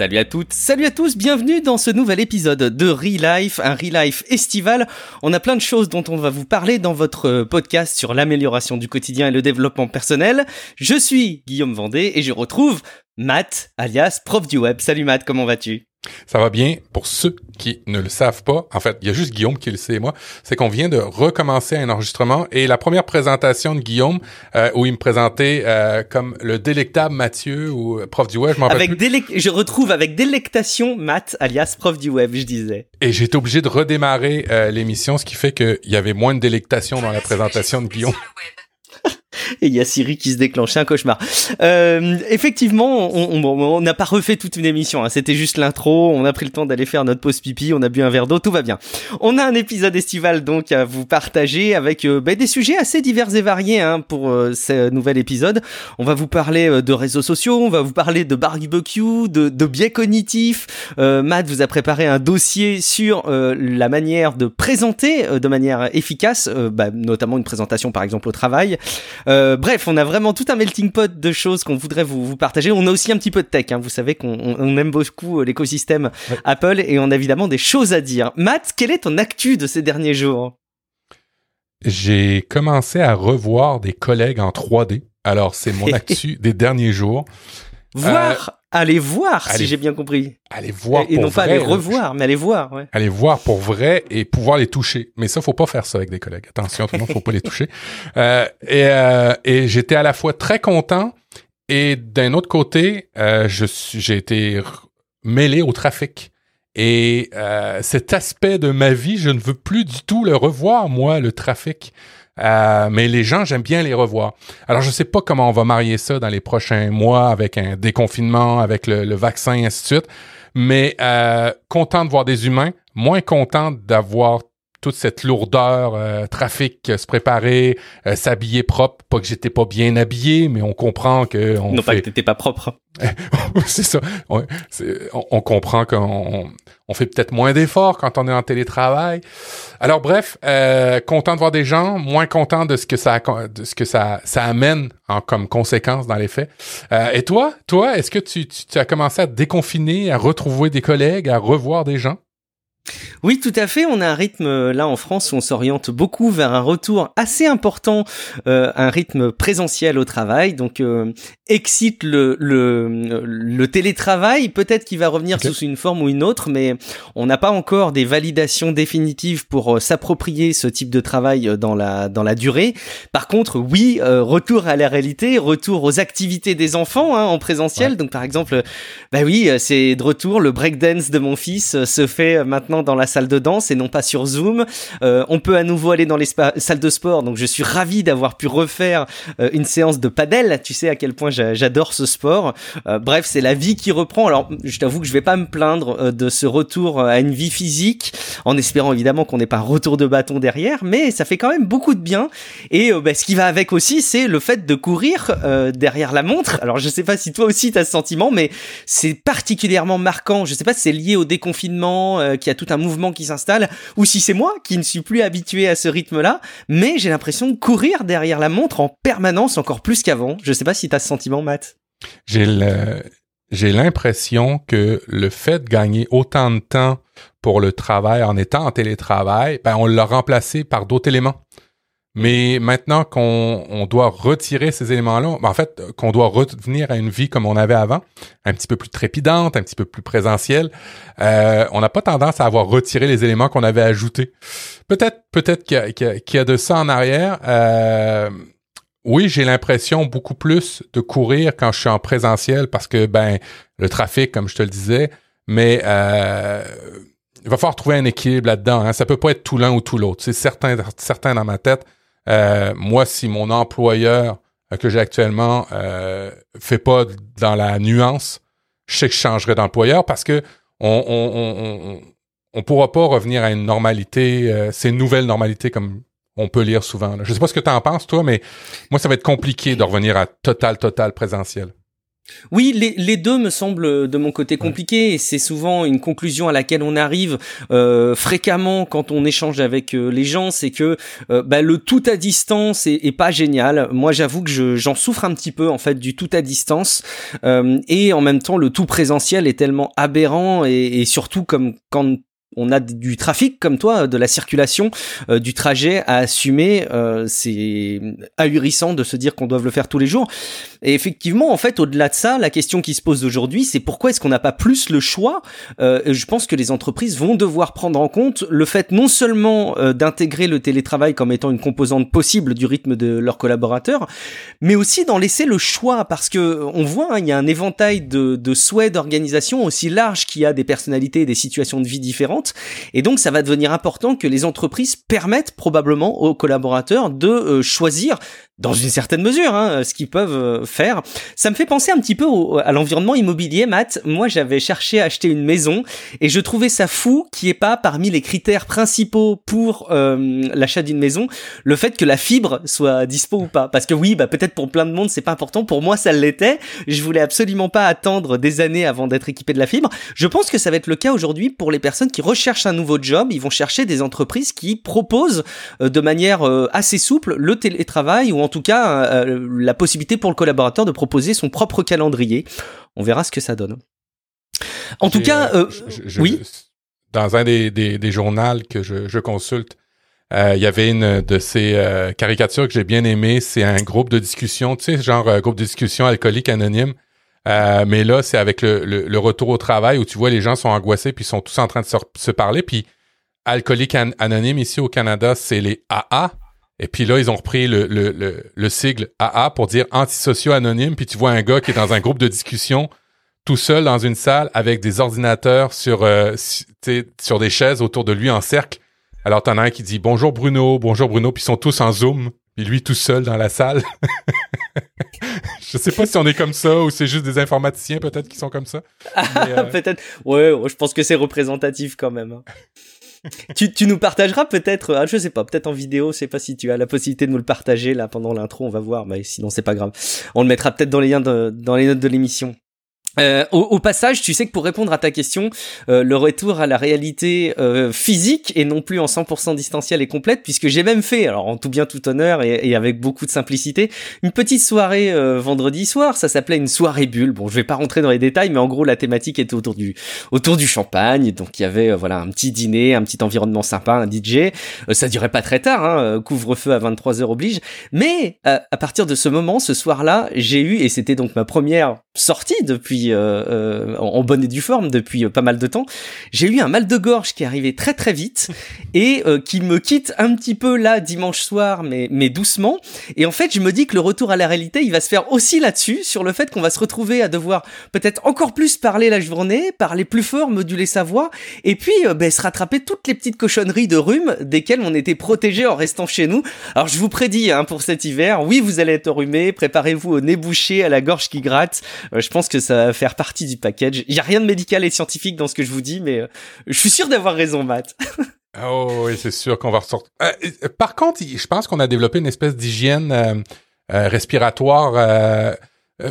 Salut à toutes, salut à tous, bienvenue dans ce nouvel épisode de Re-Life, un Re-Life estival. On a plein de choses dont on va vous parler dans votre podcast sur l'amélioration du quotidien et le développement personnel. Je suis Guillaume Vendée et je retrouve Matt, alias prof du web. Salut Matt, comment vas-tu? Ça va bien pour ceux qui ne le savent pas. En fait, il y a juste Guillaume qui le sait et moi. C'est qu'on vient de recommencer un enregistrement et la première présentation de Guillaume euh, où il me présentait euh, comme le délectable Mathieu ou prof du web. Je, avec je retrouve avec délectation Matt alias prof du web, je disais. Et j'ai été obligé de redémarrer euh, l'émission, ce qui fait qu'il y avait moins de délectation dans la présentation de Guillaume et il y a Siri qui se déclenche, un cauchemar. Euh, effectivement, on n'a pas refait toute une émission, hein. c'était juste l'intro, on a pris le temps d'aller faire notre pause pipi, on a bu un verre d'eau, tout va bien. On a un épisode estival donc à vous partager avec euh, bah, des sujets assez divers et variés hein, pour euh, ce nouvel épisode. On va vous parler de réseaux sociaux, on va vous parler de barbecue, de, de biais cognitifs. Matt vous a préparé un dossier sur la manière de présenter de manière efficace, bah, notamment une présentation par exemple au travail. Euh, bref, on a vraiment tout un melting pot de choses qu'on voudrait vous, partager. On a aussi un petit peu de tech. Hein. Vous savez qu'on aime beaucoup euh, l'écosystème Apple et on a évidemment des choses à dire. Matt, quel est ton actu de ces derniers jours? J'ai commencé à revoir des collègues en 3D. Alors, c'est mon actu des derniers jours. Voir Allez voir, si j'ai bien compris. Allez voir et, non pas aller revoir, mais aller voir. Ouais. Aller voir pour vrai et pouvoir les toucher. Mais ça, faut pas faire ça avec des collègues. Attention, tout le monde, faut pas les toucher. Euh, et euh, et j'étais à la fois très content et d'un autre côté, euh, je j'ai été mêlé au trafic. Et euh, cet aspect de ma vie, je ne veux plus du tout le revoir, moi, le trafic. Euh, mais les gens, j'aime bien les revoir. Alors, je sais pas comment on va marier ça dans les prochains mois avec un déconfinement, avec le, vaccin, et ainsi de suite. Mais euh, content de voir des humains, moins content d'avoir toute cette lourdeur, euh, trafic, euh, se préparer, euh, s'habiller propre. Pas que j'étais pas bien habillé, mais on comprend que on non fait... pas que t'étais pas propre. c'est ça. On, on, comprend qu'on on fait peut-être moins d'efforts quand on est en télétravail. Alors bref, content de voir des gens, moins content de ce que ça de ce que ça ça amène en, comme conséquence dans les faits. et toi, toi, est-ce que tu, tu as commencé à déconfiner, à retrouver des collègues, à revoir des gens? Oui, tout à fait. On a un rythme euh, là en France où on s'oriente beaucoup vers un retour assez important, euh, un rythme présentiel au travail. Donc, euh, excite le, le, le télétravail. Peut-être qu'il va revenir sous une forme ou une autre, mais on n'a pas encore des validations définitives pour euh, s'approprier ce type de travail dans la dans la durée. Par contre, oui, retour à la réalité, retour aux activités des enfants hein, en présentiel. Donc, par exemple, bah oui, c'est de retour. Le breakdance de mon fils se fait maintenant dans la salle de danse et non pas sur Zoom. Euh, on peut à nouveau aller dans les salles de sport, donc je suis ravi d'avoir pu refaire euh, une séance de padel. Tu sais à quel point j'adore ce sport. Euh, bref, c'est la vie qui reprend. Alors, je t'avoue que je vais pas me plaindre de ce retour à une vie physique, en espérant évidemment qu'on n'ait pas retour de bâton derrière, mais ça fait quand même beaucoup de bien. Et bah, ce qui va avec aussi, c'est le fait de courir derrière la montre. Alors, je sais pas si toi aussi tu as ce sentiment, mais c'est particulièrement marquant. Je sais pas si c'est lié au déconfinement qui a tout un mouvement qui s'installe, ou si c'est moi qui ne suis plus habitué à ce rythme-là, mais j'ai l'impression de courir derrière la montre en permanence encore plus qu'avant. Je sais pas si tu as ce sentiment, Matt. J'ai. J'ai l'impression que le fait de gagner autant de temps pour le travail en étant en télétravail, ben on l'a remplacé par d'autres éléments. Mais maintenant qu'on doit retirer ces éléments-là, ben, en fait, qu'on doit revenir à une vie comme on avait avant, un petit peu plus trépidante, un petit peu plus présentielle, euh, on n'a pas tendance à avoir retiré les éléments qu'on avait ajoutés. Peut-être, peut-être qu'il y, a de ça en arrière. Euh, oui, j'ai l'impression beaucoup plus de courir quand je suis en présentiel parce que ben le trafic, comme je te le disais, mais euh, il va falloir trouver un équilibre là-dedans. Hein. Ça peut pas être tout l'un ou tout l'autre. C'est certain, certain dans ma tête. Euh, moi, si mon employeur euh, que j'ai actuellement euh, fait pas dans la nuance, je sais que je changerai d'employeur parce que on, on, on, pourra pas revenir à une normalité, euh, c'est une nouvelle normalité comme on peut lire souvent. Là. Je sais pas ce que tu en penses, toi, mais moi, ça va être compliqué de revenir à total, total présentiel. Oui, les, les, deux me semblent de mon côté compliqués et c'est souvent une conclusion à laquelle on arrive euh, fréquemment quand on échange avec euh, les gens, c'est que euh, bah, le tout à distance est, pas génial. Moi, j'avoue que j'en souffre un petit peu en fait du tout à distance et en même temps le tout présentiel est tellement aberrant et, et surtout comme quand on a du trafic comme toi, de la circulation, euh, du trajet à assumer. Euh, c'est ahurissant de se dire qu'on doit le faire tous les jours. Et effectivement, en fait, au-delà de ça, la question qui se pose aujourd'hui, c'est pourquoi est-ce qu'on n'a pas plus le choix euh, Je pense que les entreprises vont devoir prendre en compte le fait non seulement d'intégrer le télétravail comme étant une composante possible du rythme de leurs collaborateurs, mais aussi d'en laisser le choix, parce que on voit, hein, il y a un éventail de, de souhaits d'organisation aussi large qu'il y a des personnalités et des situations de vie différentes. Et donc, ça va devenir important que les entreprises permettent probablement aux collaborateurs de euh, choisir dans une certaine mesure, hein, ce qu'ils peuvent euh, faire. Ça me fait penser un petit peu à l'environnement immobilier, Matt. Moi, j'avais cherché à acheter une maison et je trouvais ça fou n'y ait pas parmi les critères principaux pour euh, l'achat d'une maison le fait que la fibre soit dispo ou pas. Parce que oui, bah peut-être pour plein de monde c'est pas important. Pour moi, ça l'était. Je voulais absolument pas attendre des années avant d'être équipé de la fibre. Je pense que ça va être le cas aujourd'hui pour les personnes qui recherchent un nouveau job. Ils vont chercher des entreprises qui proposent euh, de manière assez souple le télétravail ou en tout cas euh, la possibilité pour le collaborateur de proposer son propre calendrier. On verra ce que ça donne. En tout cas, euh, euh, oui. Dans un des, des, journaux que je, consulte, il y avait une de ces caricatures que j'ai bien aimées. C'est un groupe de discussion, tu sais, genre groupe de discussion alcoolique anonyme. mais là, c'est avec le, retour au travail où tu vois les gens sont angoissés puis sont tous en train de se, se parler. Puis alcoolique anonyme ici au Canada, c'est les AA. Et puis là, ils ont repris le, le, le, le sigle AA pour dire antisociaux anonyme. Puis tu vois un gars qui est dans un groupe de discussion tout seul dans une salle avec des ordinateurs sur, euh, sur des chaises autour de lui en cercle. Alors t'en as un qui dit bonjour Bruno, bonjour Bruno, puis ils sont tous en zoom, puis lui tout seul dans la salle. je sais pas si on est comme ça ou c'est juste des informaticiens peut-être qui sont comme ça. Euh, peut-être. Ouais, je pense que c'est représentatif quand même. Tu, nous partageras peut-être, ah, je sais pas, peut-être en vidéo, je sais pas si tu as la possibilité de nous le partager là pendant l'intro, on va voir, mais sinon c'est pas grave. On le mettra peut-être dans les liens dans les notes de l'émission. Euh, au, passage, tu sais que pour répondre à ta question, euh, le retour à la réalité euh, physique et non plus en 100% distanciel et complète, puisque j'ai même fait, alors en tout bien tout honneur et, avec beaucoup de simplicité, une petite soirée vendredi soir. Ça s'appelait une soirée bulle. Bon, je vais pas rentrer dans les détails, mais en gros la thématique était autour du autour du champagne. Donc il y avait voilà un petit dîner, un petit environnement sympa, un DJ. ça durait pas très tard, hein, couvre-feu à 23 h oblige. Mais à partir de ce moment, ce soir-là, j'ai eu et c'était donc ma première sortie depuis euh, euh, en bonne et due forme depuis euh, pas mal de temps, j'ai eu un mal de gorge qui est arrivé très très vite et qui me quitte un petit peu là dimanche soir, mais mais doucement. Et en fait, je me dis que le retour à la réalité, il va se faire aussi là-dessus, sur le fait qu'on va se retrouver à devoir peut-être encore plus parler la journée, parler plus fort, moduler sa voix, et puis ben, se rattraper toutes les petites cochonneries de rhume desquelles on était protégé en restant chez nous. Alors je vous prédis hein, pour cet hiver, oui, vous allez être rhumé, préparez-vous au nez bouché, à la gorge qui gratte. je pense que ça va faire partie du package. Il y a rien de médical et scientifique dans ce que je vous dis, mais euh, je suis sûr d'avoir raison, Matt. oh oui, c'est sûr qu'on va ressortir. Euh, euh, par contre, je pense qu'on a développé une espèce d'hygiène respiratoire.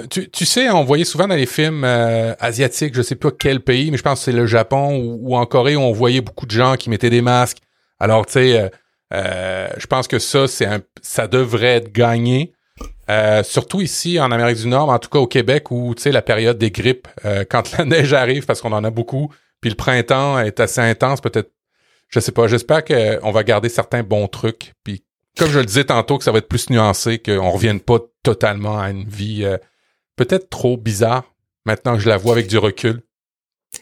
Tu, sais, on voyait souvent dans les films asiatiques, je sais pas quel pays, mais je pense que c'est le Japon ou, en Corée, où on voyait beaucoup de gens qui mettaient des masques. Alors, tu sais, je pense que ça, c'est ça devrait être gagné. Euh, surtout ici en Amérique du Nord, en tout cas au Québec, où tu sais la période des grippes, euh, quand la neige arrive, parce qu'on en a beaucoup, puis le printemps est assez intense, peut-être. Je sais pas. J'espère qu'on va garder certains bons trucs. Puis comme je le disais tantôt, que ça va être plus nuancé, qu'on revienne pas totalement à une vie euh, peut-être trop bizarre. Maintenant que je la vois avec du recul.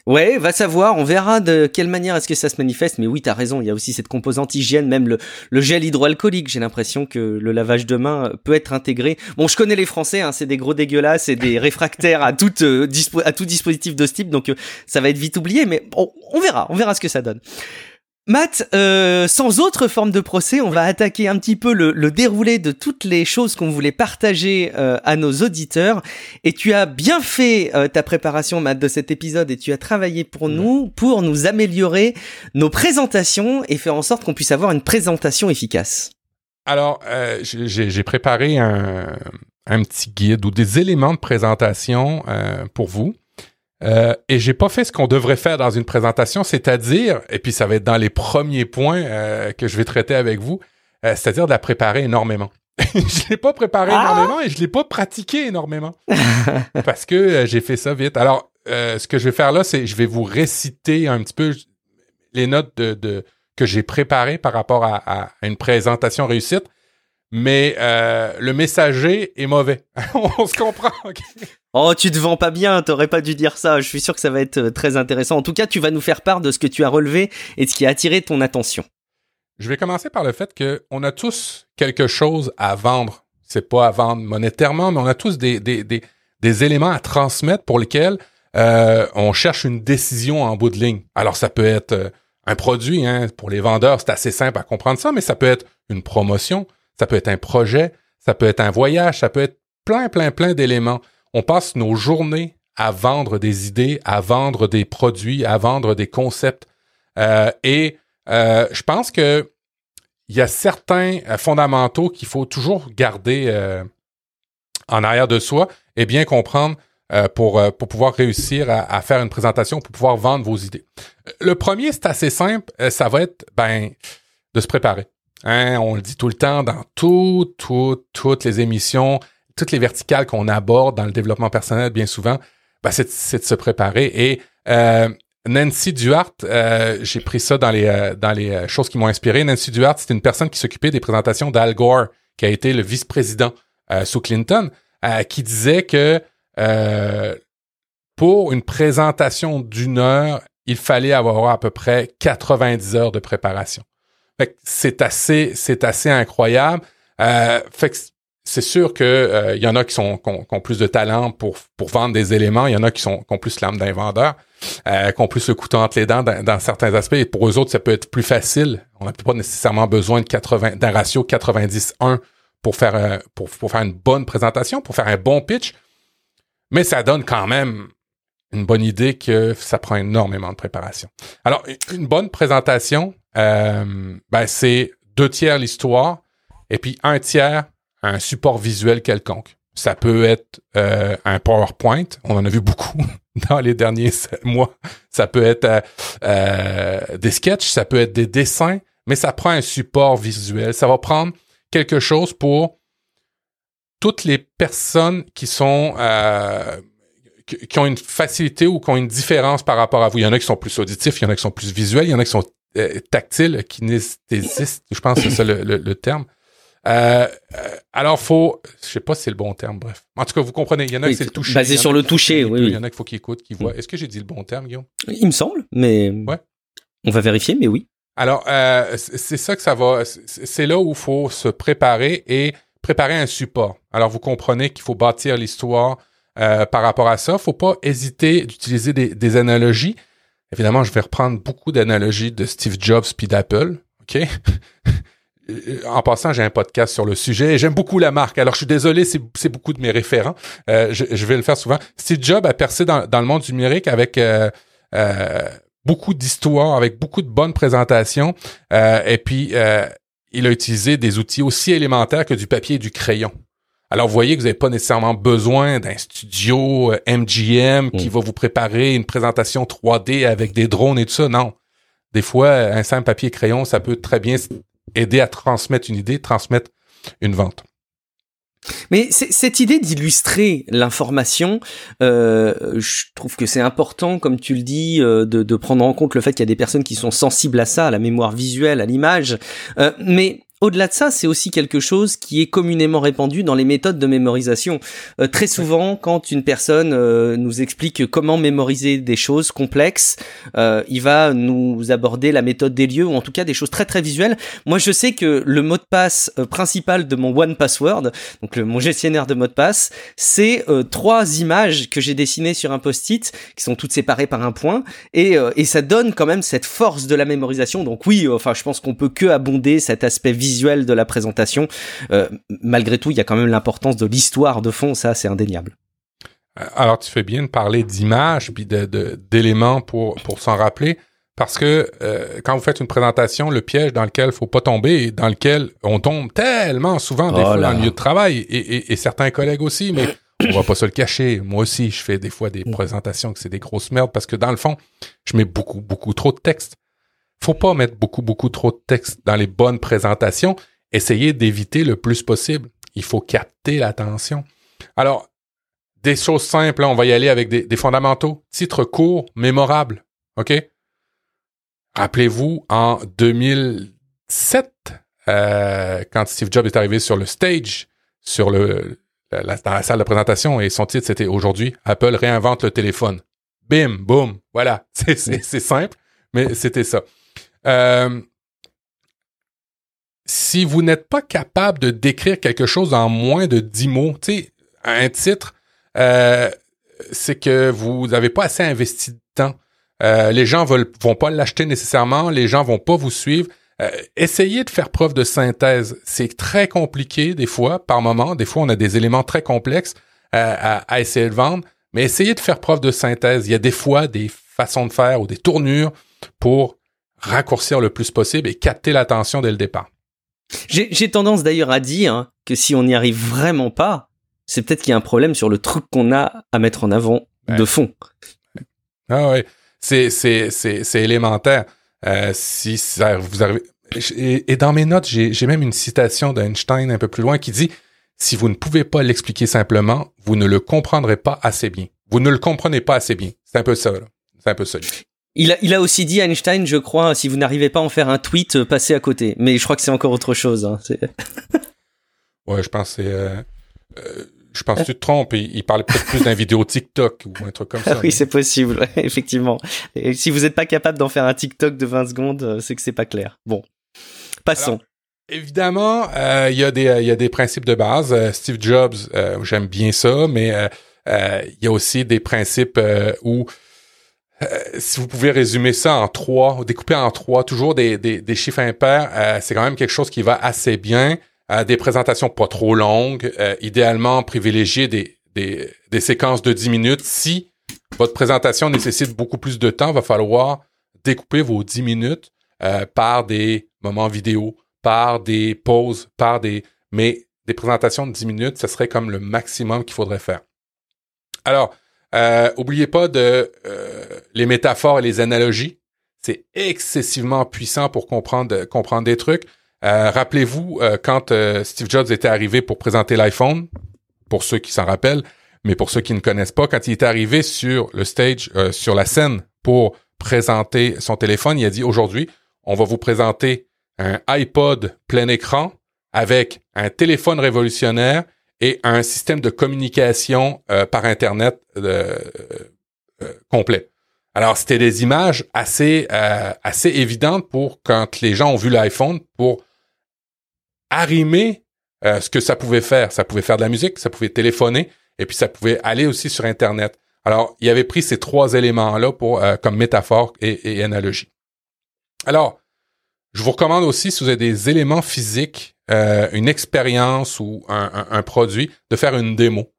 Ouais, va savoir, on verra de quelle manière est-ce que ça se manifeste, mais oui, t'as raison, il y a aussi cette composante hygiène, même le, gel hydroalcoolique, j'ai l'impression que le lavage de main peut être intégré. Bon, je connais les Français, hein, c'est des gros dégueulasses et des réfractaires à tout, euh, à tout dispositif de ce type, donc euh, ça va être vite oublié, mais bon, on verra, on verra ce que ça donne. Matt, euh, sans autre forme de procès, on va attaquer un petit peu le, déroulé de toutes les choses qu'on voulait partager euh, à nos auditeurs. Et tu as bien fait euh, ta préparation, Matt, de cet épisode et tu as travaillé pour nous, pour nous améliorer nos présentations et faire en sorte qu'on puisse avoir une présentation efficace. Alors, j'ai préparé un, un petit guide ou des éléments de présentation pour vous. Euh, et j'ai pas fait ce qu'on devrait faire dans une présentation, c'est-à-dire, et puis ça va être dans les premiers points que je vais traiter avec vous, c'est-à-dire de la préparer énormément. je l'ai pas préparé ah! énormément et je l'ai pas pratiqué énormément parce que j'ai fait ça vite. Alors, ce que je vais faire là, c'est je vais vous réciter un petit peu les notes de, que j'ai préparées par rapport à, une présentation réussite. Mais euh, le messager est mauvais. On se comprend. Oh, tu te vends pas bien, t'aurais pas dû dire ça. Je suis sûr que ça va être euh, très intéressant. En tout cas, tu vas nous faire part de ce que tu as relevé et de ce qui a attiré ton attention. Je vais commencer par le fait qu'on a tous quelque chose à vendre. C'est pas à vendre monétairement, mais on a tous des, des, des, éléments à transmettre pour lesquels euh, on cherche une décision en bout de ligne. Alors, ça peut être un produit, hein, pour les vendeurs, c'est assez simple à comprendre ça, mais ça peut être une promotion, ça peut être un projet, ça peut être un voyage, ça peut être plein, plein, plein d'éléments. On passe nos journées à vendre des idées, à vendre des produits, à vendre des concepts. Euh, et euh, je pense que il y a certains euh, fondamentaux qu'il faut toujours garder en arrière de soi et bien comprendre pour, pour pouvoir réussir à, à, faire une présentation, pour pouvoir vendre vos idées. Le premier, c'est assez simple, ça va être ben de se préparer. Hein, on le dit tout le temps dans tout, tout, toutes les émissions, toutes les verticales qu'on aborde dans le développement personnel, bien souvent, ben c'est, de se préparer. Et euh, Nancy Duarte, euh, j'ai pris ça dans les, euh, dans les choses qui m'ont inspiré. Nancy Duarte, c'est une personne qui s'occupait des présentations d'Al Gore, qui a été le vice-président sous Clinton, qui disait que pour une présentation d'une heure, il fallait avoir à peu près 90 heures de préparation c'est assez, c'est assez incroyable. Euh, fait que c'est sûr que euh, y en a qui sont qui ont, plus de talent pour pour vendre des éléments, il y en a qui sont qui ont plus l'âme d'un vendeur, euh, qui ont plus le couteau entre les dents dans, certains aspects. Et pour eux autres, ça peut être plus facile. On n'a pas nécessairement besoin de 80 d'un ratio 90-1 pour faire euh, pour pour faire une bonne présentation, pour faire un bon pitch. Mais ça donne quand même une bonne idée que ça prend énormément de préparation. Alors, une bonne présentation, ben c'est deux tiers l'histoire et puis un tiers un support visuel quelconque. Ça peut être euh, un PowerPoint, on en a vu beaucoup dans les derniers mois. Ça peut être euh, des sketchs, ça peut être des dessins, mais ça prend un support visuel. Ça va prendre quelque chose pour toutes les personnes qui sont qui ont une facilité ou qui ont une différence par rapport à vous. Il y en a qui sont plus auditifs, il y en a qui sont plus visuels, il y en a qui sont euh, tactiles, kinestésistes, je pense que c'est ça le, terme. Euh, euh, alors, faut, je sais pas si c'est le bon terme, bref. En tout cas, vous comprenez, il y en a qui c'est le toucher. Basé sur le toucher, oui. Il y en a qu'il faut qu'ils écoutent, qu'ils voient. Est-ce que j'ai dit le bon terme, Guillaume? Il me semble, mais. Ouais. On va vérifier, mais oui. Alors, euh, c'est ça que ça va. C'est là où il faut se préparer et préparer un support. Alors, vous comprenez qu'il faut bâtir l'histoire, euh, par rapport à ça. Faut pas hésiter d'utiliser des, analogies. Évidemment, je vais reprendre beaucoup d'analogies de Steve Jobs puis d'Apple. OK? en passant, j'ai un podcast sur le sujet et j'aime beaucoup la marque. Alors, je suis désolé, c'est beaucoup de mes référents. Euh, je, vais le faire souvent. Steve Jobs a percé dans, le monde numérique avec euh, beaucoup d'histoires, avec beaucoup de bonnes présentations. et puis, il a utilisé des outils aussi élémentaires que du papier et du crayon. Alors, vous voyez que vous n'avez pas nécessairement besoin d'un studio MGM euh, qui mm. va vous préparer une présentation 3D avec des drones et tout ça. Non. Des fois, un simple papier crayon, ça peut très bien aider à transmettre une idée, transmettre une vente. Mais cette idée d'illustrer l'information, euh, je trouve que c'est important, comme tu le dis, euh, de, de, prendre en compte le fait qu'il y a des personnes qui sont sensibles à ça, à la mémoire visuelle, à l'image. Euh, mais au-delà de ça, c'est aussi quelque chose qui est communément répandu dans les méthodes de mémorisation. Euh, très souvent, quand une personne euh, nous explique comment mémoriser des choses complexes, euh, il va nous aborder la méthode des lieux ou en tout cas des choses très très visuelles. Moi, je sais que le mot de passe principal de mon One Password, donc le, mon gestionnaire de mot de passe, c'est trois images que j'ai dessinées sur un post-it qui sont toutes séparées par un point et, et ça donne quand même cette force de la mémorisation. Donc oui, enfin, je pense qu'on peut que abonder cet aspect visuel visuel de la présentation. Euh, malgré tout, il y a quand même l'importance de l'histoire de fond, ça c'est indéniable. Euh, alors tu fais bien de parler d'images puis d'éléments pour pour s'en rappeler Parce que euh, quand vous faites une présentation, le piège dans lequel faut pas tomber et dans lequel on tombe tellement souvent des Oh fois dans le milieu de travail et, et- et certains collègues aussi, mais on va pas se le cacher. Moi aussi, je fais des fois des présentations que c'est des grosses merdes parce que dans le fond, je mets beaucoup, beaucoup trop de texte. Faut pas mettre beaucoup, beaucoup trop de texte dans les bonnes présentations. Essayez d'éviter le plus possible. Il faut capter l'attention. Alors, des choses simples, là, on va y aller avec des, fondamentaux. Titre court, mémorable. OK? Rappelez-vous, en 2007, euh, quand Steve Jobs est arrivé sur le stage, sur le, dans la salle de présentation, et son titre, c'était Aujourd'hui, Apple réinvente le téléphone. Bim, boum, voilà. C'est simple, mais c'était ça. Euh, si vous n'êtes pas capable de décrire quelque chose en moins de 10 mots, tu sais, un titre, euh, c'est que vous n'avez pas assez investi de temps. Euh, les gens veulent, vont pas l'acheter nécessairement, les gens vont pas vous suivre. Essayez de faire preuve de synthèse. C'est très compliqué des fois, par moment. Des fois, on a des éléments très complexes à essayer de vendre, mais essayez de faire preuve de synthèse. Il y a des fois des façons de faire ou des tournures pour raccourcir le plus possible et capter l'attention dès le départ. J'ai tendance d'ailleurs à dire que si on n'y arrive vraiment pas, c'est peut-être qu'il y a un problème sur le truc qu'on a à mettre en avant Ouais. de fond. Ah ouais, c'est élémentaire. Euh, si ça vous et, et dans mes notes, j'ai même une citation d'Einstein un peu plus loin qui dit si vous ne pouvez pas l'expliquer simplement, vous ne le comprendrez pas assez bien. Vous ne le comprenez pas assez bien. C'est un peu ça. C'est un peu ça. Il a, il a aussi dit Einstein, je crois, si vous n'arrivez pas à en faire un tweet, euh, passez à côté. Mais je crois que c'est encore autre chose. hein. Ouais, je pense que euh, euh, je pense que tu te trompes. Il, il parlait peut-être plus d'un vidéo TikTok ou un truc comme ça. Ah oui, c'est possible, ouais, effectivement. Et si vous n'êtes pas capable d'en faire un TikTok de 20 secondes, c'est que c'est pas clair. Bon, passons. Évidemment, euh, il y a des il y a des principes de base. Steve Jobs, j'aime bien ça, mais il y a aussi des principes où euh, si vous pouvez résumer ça en trois, ou découper en trois, toujours des, des, chiffres impairs, euh, c'est quand même quelque chose qui va assez bien. Euh, des présentations pas trop longues, idéalement privilégier des, des, séquences de 10 minutes. Si votre présentation nécessite beaucoup plus de temps, va falloir découper vos 10 minutes par des moments vidéo, par des pauses, par des... Mais des présentations de 10 minutes, ce serait comme le maximum qu'il faudrait faire. Alors, euh, oubliez pas de euh, les métaphores et les analogies. C'est excessivement puissant pour comprendre, comprendre des trucs. Euh, Rappelez-vous, euh, quand Steve Jobs était arrivé pour présenter l'iPhone, pour ceux qui s'en rappellent, mais pour ceux qui ne connaissent pas, quand il était arrivé sur le stage, sur la scène pour présenter son téléphone, il a dit aujourd'hui, on va vous présenter un iPod plein écran avec un téléphone révolutionnaire et un système de communication euh, par Internet euh, euh, complet. Alors, c'était des images assez, euh, assez évidentes pour quand les gens ont vu l'iPhone pour arrimer euh, ce que ça pouvait faire. Ça pouvait faire de la musique, ça pouvait téléphoner, et puis ça pouvait aller aussi sur Internet. Alors, il avait pris ces trois éléments-là pour comme métaphore et, et analogie. Alors, je vous recommande aussi, si vous avez des éléments physiques, euh, une expérience ou un, un, un, produit, de faire une démo.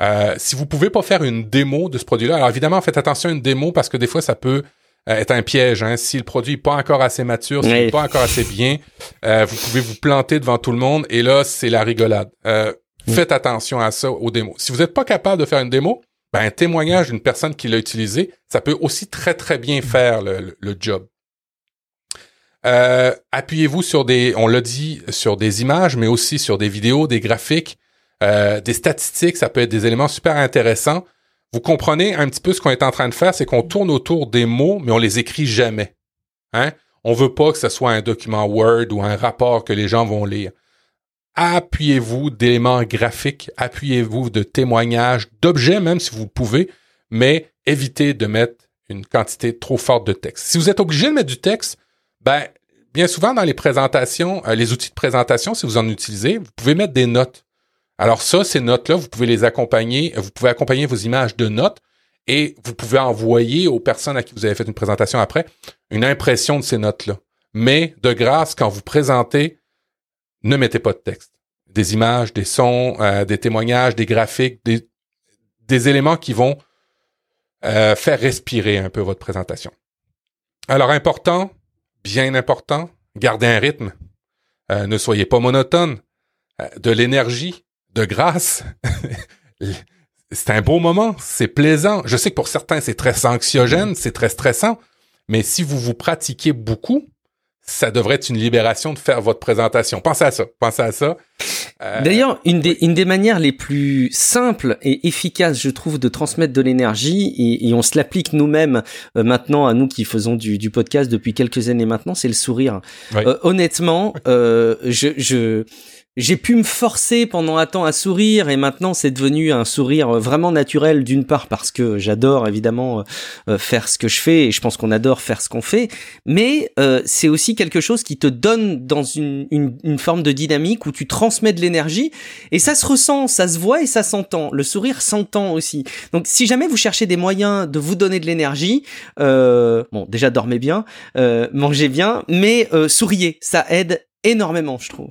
Euh, si vous pouvez pas faire une démo de ce produit-là, alors évidemment, faites attention à une démo parce que des fois, ça peut euh, être un piège. Hein. Si le produit n'est pas encore assez mature, s'il n'est Oui. pas encore assez bien, euh, vous pouvez vous planter devant tout le monde et là, c'est la rigolade. Euh, Mm. Faites attention à ça aux démos. Si vous n'êtes pas capable de faire une démo, ben, un témoignage d'une personne qui l'a utilisé, ça peut aussi très, très bien faire le, le- le job. Euh, appuyez-vous sur des, on l'a dit, sur des images, mais aussi sur des vidéos, des graphiques, euh, des statistiques. Ça peut être des éléments super intéressants. Vous comprenez un petit peu ce qu'on est en train de faire, c'est qu'on tourne autour des mots, mais on les écrit jamais. Hein? On veut pas que ce soit un document Word ou un rapport que les gens vont lire. Appuyez-vous d'éléments graphiques, appuyez-vous de témoignages, d'objets même si vous pouvez, mais évitez de mettre une quantité trop forte de texte. Si vous êtes obligé de mettre du texte, ben, bien souvent dans les présentations, euh, les outils de présentation, si vous en utilisez, vous pouvez mettre des notes. Alors ça, ces notes-là, vous pouvez les accompagner, vous pouvez accompagner vos images de notes et vous pouvez envoyer aux personnes à qui vous avez fait une présentation après une impression de ces notes-là. Mais de grâce, quand vous présentez, ne mettez pas de texte. Des images, des sons, euh, des témoignages, des graphiques, des, des éléments qui vont euh, faire respirer un peu votre présentation. Alors important, bien important, gardez un rythme. Euh, ne soyez pas monotone. Euh, de l'énergie, de grâce. c'est un beau moment, c'est plaisant. Je sais que pour certains, c'est très anxiogène, c'est très stressant, mais si vous vous pratiquez beaucoup, ça devrait être une libération de faire votre présentation. Pensez à ça, pensez à ça. Euh, D'ailleurs, une des, une des manières les plus simples et efficaces, je trouve, de transmettre de l'énergie, et, on se l'applique nous-mêmes euh, maintenant à nous qui faisons du, du, podcast depuis quelques années maintenant, c'est le sourire. Euh, honnêtement, je, je j'ai pu me forcer pendant un temps à sourire et maintenant c'est devenu un sourire vraiment naturel d'une part parce que j'adore évidemment euh, faire ce que je fais et je pense qu'on adore faire ce qu'on fait mais euh, c'est aussi quelque chose qui te donne dans une, une, une, forme de dynamique où tu transmets de l'énergie et ça se ressent, ça se voit et ça s'entend. Le sourire s'entend aussi. Donc si jamais vous cherchez des moyens de vous donner de l'énergie, euh, bon déjà dormez bien, euh, mangez bien, mais euh, souriez, ça aide énormément je trouve.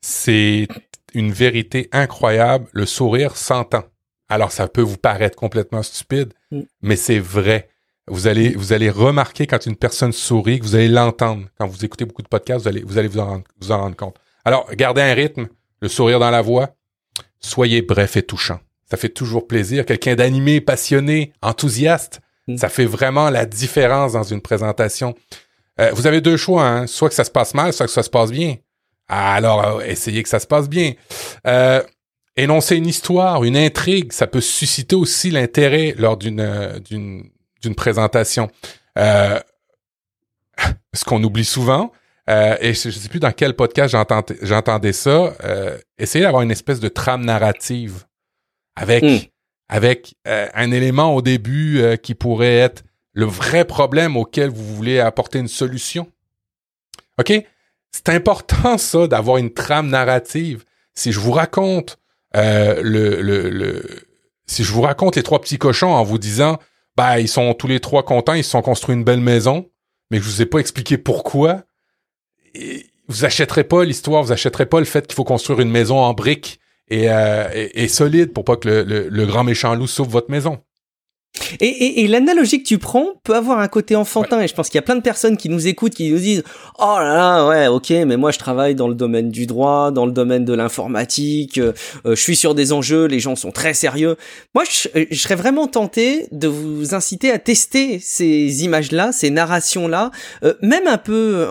C'est une vérité incroyable. Le sourire s'entend. Alors, ça peut vous paraître complètement stupide, mm. mais c'est vrai. Vous allez, vous allez remarquer quand une personne sourit, que vous allez l'entendre. Quand vous écoutez beaucoup de podcasts, vous allez, vous allez vous en, rendre, vous en rendre compte. Alors, gardez un rythme, le sourire dans la voix. Soyez bref et touchant. Ça fait toujours plaisir. Quelqu'un d'animé, passionné, enthousiaste. Mm. Ça fait vraiment la différence dans une présentation. Euh, vous avez deux choix, hein? soit que ça se passe mal, soit que ça se passe bien. Alors, euh, essayez que ça se passe bien. Euh, énoncer une histoire, une intrigue, ça peut susciter aussi l'intérêt lors d'une euh, d'une d'une présentation. Euh, ce qu'on oublie souvent, euh, et je ne sais plus dans quel podcast j'entendais ça, euh, essayez d'avoir une espèce de trame narrative avec hmm. avec un élément au début qui pourrait être le vrai problème auquel vous voulez apporter une solution. OK? C'est important, ça, d'avoir une trame narrative. Si je vous raconte euh, le, le, si je vous raconte les trois petits cochons en vous disant, bah, ils sont tous les trois contents, ils se sont construits une belle maison, mais je vous ai pas expliqué pourquoi, vous achèterez pas l'histoire, vous achèterez pas le fait qu'il faut construire une maison en briques et, euh, et, solide pour pas que le, le, le grand méchant loup sauve votre maison. Et, et, et l'analogie que tu prends peut avoir un côté enfantin. Et je pense qu'il y a plein de personnes qui nous écoutent, qui nous disent Oh là là, ouais, ok, mais moi je travaille dans le domaine du droit, dans le domaine de l'informatique, euh, euh, je suis sur des enjeux, les gens sont très sérieux. Moi, je, je serais vraiment tenté de vous inciter à tester ces images-là, ces narrations-là, euh, même un peu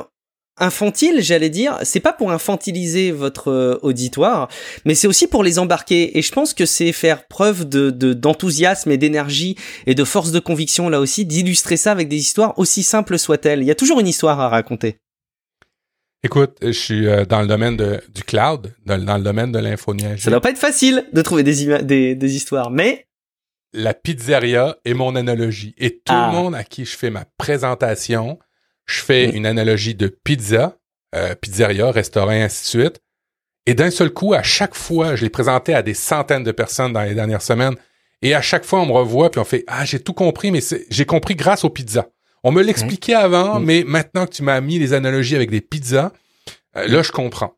infantile, j'allais dire, c'est pas pour infantiliser votre euh, auditoire, mais c'est aussi pour les embarquer. Et je pense que c'est faire preuve de d'enthousiasme et d'énergie et de force de conviction là aussi, d'illustrer ça avec des histoires aussi simples soient-elles. Il y a toujours une histoire à raconter. Écoute, je suis dans le domaine de, du cloud, dans, le domaine de l'infonuage. Ça doit pas être facile de trouver des, des, des histoires, mais la pizzeria est mon analogie. Et tout le ah. monde à qui je fais ma présentation, je fais une analogie de pizza, euh, pizzeria, restaurant, ainsi de suite. Et d'un seul coup, à chaque fois, je l'ai présenté à des centaines de personnes dans les dernières semaines. Et à chaque fois, on me revoit, puis on fait Ah, j'ai tout compris, mais j'ai compris grâce aux pizzas. On me l'expliquait avant, mais maintenant que tu m'as mis les analogies avec des pizzas, euh, là, je comprends.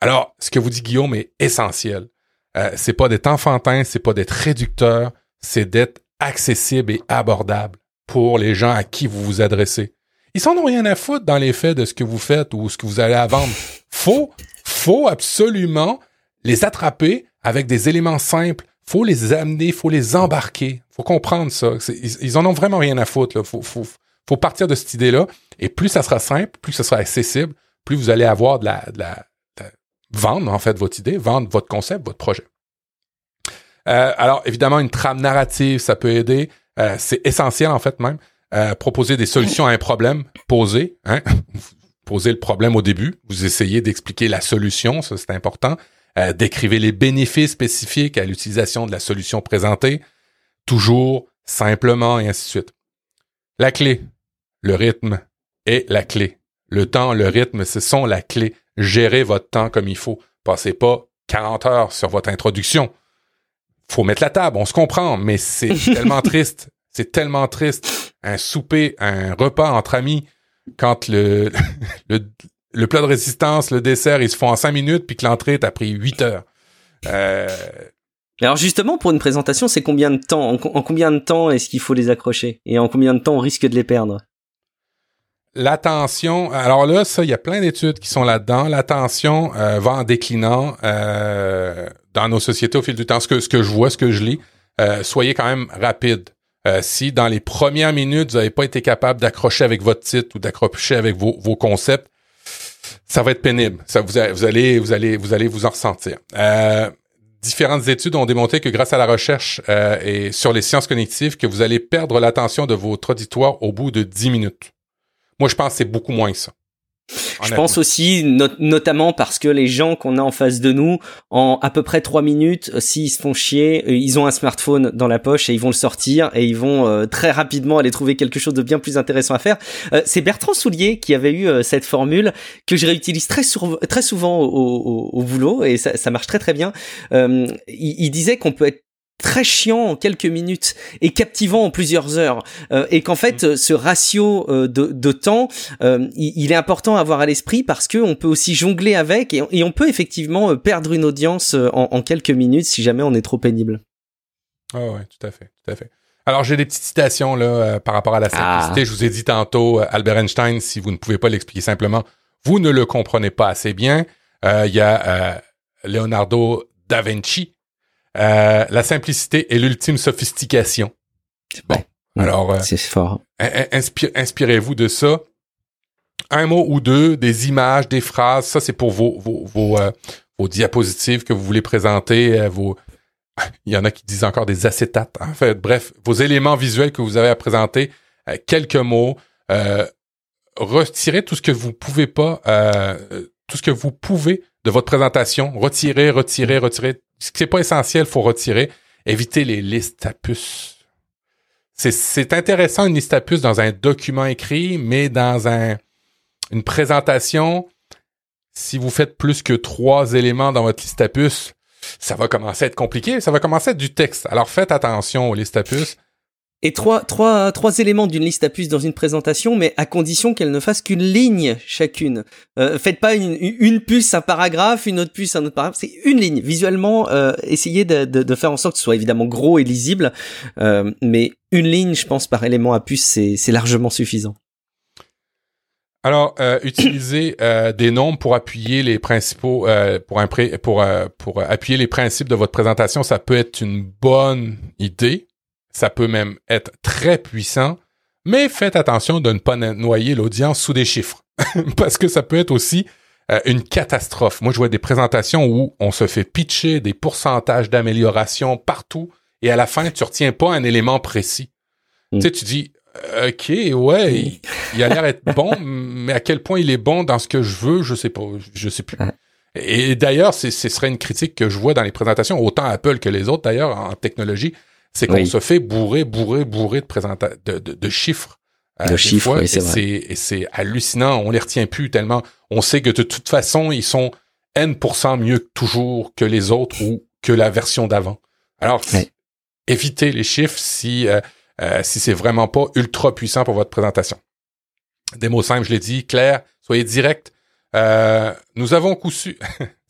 Alors, ce que vous dit Guillaume est essentiel. Euh, c'est pas d'être enfantin, c'est pas d'être réducteur, c'est d'être accessible et abordable pour les gens à qui vous vous adressez. Ils s'en ont rien à foutre dans les faits de ce que vous faites ou ce que vous allez à vendre. Faut, faut absolument les attraper avec des éléments simples. Faut les amener, faut les embarquer. Faut comprendre ça. Ils, ils, en ont vraiment rien à foutre. Là. Faut, partir de cette idée-là. Et plus ça sera simple, plus ça sera accessible, plus vous allez avoir de la, de vendre en fait votre idée, vendre votre concept, votre projet. Euh, alors évidemment, une trame narrative, ça peut aider. Euh, c'est essentiel en fait même. Euh, proposer des solutions à un problème posé. Hein? Posez le problème au début, vous essayez d'expliquer la solution, ça c'est important. Euh, décrivez les bénéfices spécifiques à l'utilisation de la solution présentée, toujours simplement et ainsi de suite. La clé, le rythme est la clé. Le temps, le rythme, ce sont la clé. Gérez votre temps comme il faut. Passez pas 40 heures sur votre introduction. Faut mettre la table, on se comprend, mais c'est tellement triste. C'est tellement triste un souper, un repas entre amis, quand le, le, plat de résistance, le dessert, ils se font en cinq minutes, puis que l'entrée t'a pris huit heures. Euh... Alors justement, pour une présentation, c'est combien de temps en, combien de temps est-ce qu'il faut les accrocher? Et en combien de temps on risque de les perdre? L'attention, alors là, ça, il y a plein d'études qui sont là-dedans. L'attention euh, va en déclinant euh, dans nos sociétés au fil du temps. Ce que, ce que je vois, ce que je lis, soyez quand même rapide. Si dans les premières minutes, vous n'avez pas été capable d'accrocher avec votre titre ou d'accrocher avec vos, vos concepts, ça va être pénible. Ça, vous, allez, vous allez, vous allez vous en ressentir. différentes études ont démontré que grâce à la recherche et sur les sciences cognitives, que vous allez perdre l'attention de votre auditoire au bout de 10 minutes. Moi, je pense que c'est beaucoup moins que ça. Je pense aussi, notamment parce que les gens qu'on a en face de nous, en à peu près trois minutes, euh, s'ils se font chier, euh, ils ont un smartphone dans la poche et ils vont le sortir et ils vont euh, très rapidement aller trouver quelque chose de bien plus intéressant à faire. c'est Bertrand Soulier qui avait eu cette formule que je réutilise très, très souvent au, au, boulot et ça, ça, marche très très bien. il, il disait qu'on peut être très chiant en quelques minutes et captivant en plusieurs heures euh, et qu'en fait mm. ce ratio euh, de, de, temps euh, il, est important à avoir à l'esprit parce que on peut aussi jongler avec et, on peut effectivement perdre une audience en, en, quelques minutes si jamais on est trop pénible. Ah ouais, tout à fait, tout à fait. Alors j'ai des petites citations là par rapport à la simplicité. Ah. Je vous ai dit tantôt Albert Einstein, si vous ne pouvez pas l'expliquer simplement, vous ne le comprenez pas assez bien. Il y a Leonardo da Vinci euh, la simplicité est l'ultime sophistication. Bon, alors euh, c'est fort. inspirez-vous de ça. Un mot ou deux, des images, des phrases. Ça, c'est pour vos vos vos, euh, vos, diapositives que vous voulez présenter. vos il y en a qui disent encore des acétates. En fait, bref, vos éléments visuels que vous avez à présenter. quelques mots. retirez tout ce que vous pouvez pas, tout ce que vous pouvez de votre présentation. Retirez, retirez, retirez ce qui n'est pas essentiel, faut retirer. Éviter les listes à. C'est intéressant une liste à dans un document écrit, mais dans un, une présentation, si vous faites plus que trois éléments dans votre liste à ça va commencer à être compliqué, ça va commencer à être du texte. Alors faites attention aux listes à et trois, trois, trois éléments d'une liste à puces dans une présentation, mais à condition qu'elle ne fasse qu'une ligne chacune. Euh, faites pas une, une puce un paragraphe, une autre puce un autre paragraphe. C'est une ligne. Visuellement, euh, essayez de, de, de, faire en sorte que ce soit évidemment gros et lisible, euh, mais une ligne, je pense, par élément à puce, c'est largement suffisant. Alors, euh, utilisez euh, des nombres pour appuyer les principaux, euh, pour, pour, pour appuyer les principes de votre présentation, ça peut être une bonne idée ça peut même être très puissant, mais faites attention de ne pas noyer l'audience sous des chiffres, parce que ça peut être aussi euh, une catastrophe. Moi, je vois des présentations où on se fait pitcher des pourcentages d'amélioration partout, et à la fin, tu retiens pas un élément précis. Mm. Tu sais, tu dis, euh, OK, ouais, il, a l'air d'être bon, mais à quel point il est bon dans ce que je veux, je sais pas, je sais plus. Et d'ailleurs, ce serait une critique que je vois dans les présentations, autant Apple que les autres d'ailleurs en technologie c'est qu'on se fait bourrer, bourrer, bourrer de, de, de, chiffres. Euh, de chiffres, oui, c'est Et c'est hallucinant. On les retient plus tellement. On sait que de toute façon, ils sont N% mieux toujours que les autres ou que la version d'avant. Alors, évitez les chiffres si, euh, euh, si c'est vraiment pas ultra puissant pour votre présentation. Des mots simples, je l'ai dit, clair, soyez direct. Euh, nous avons coup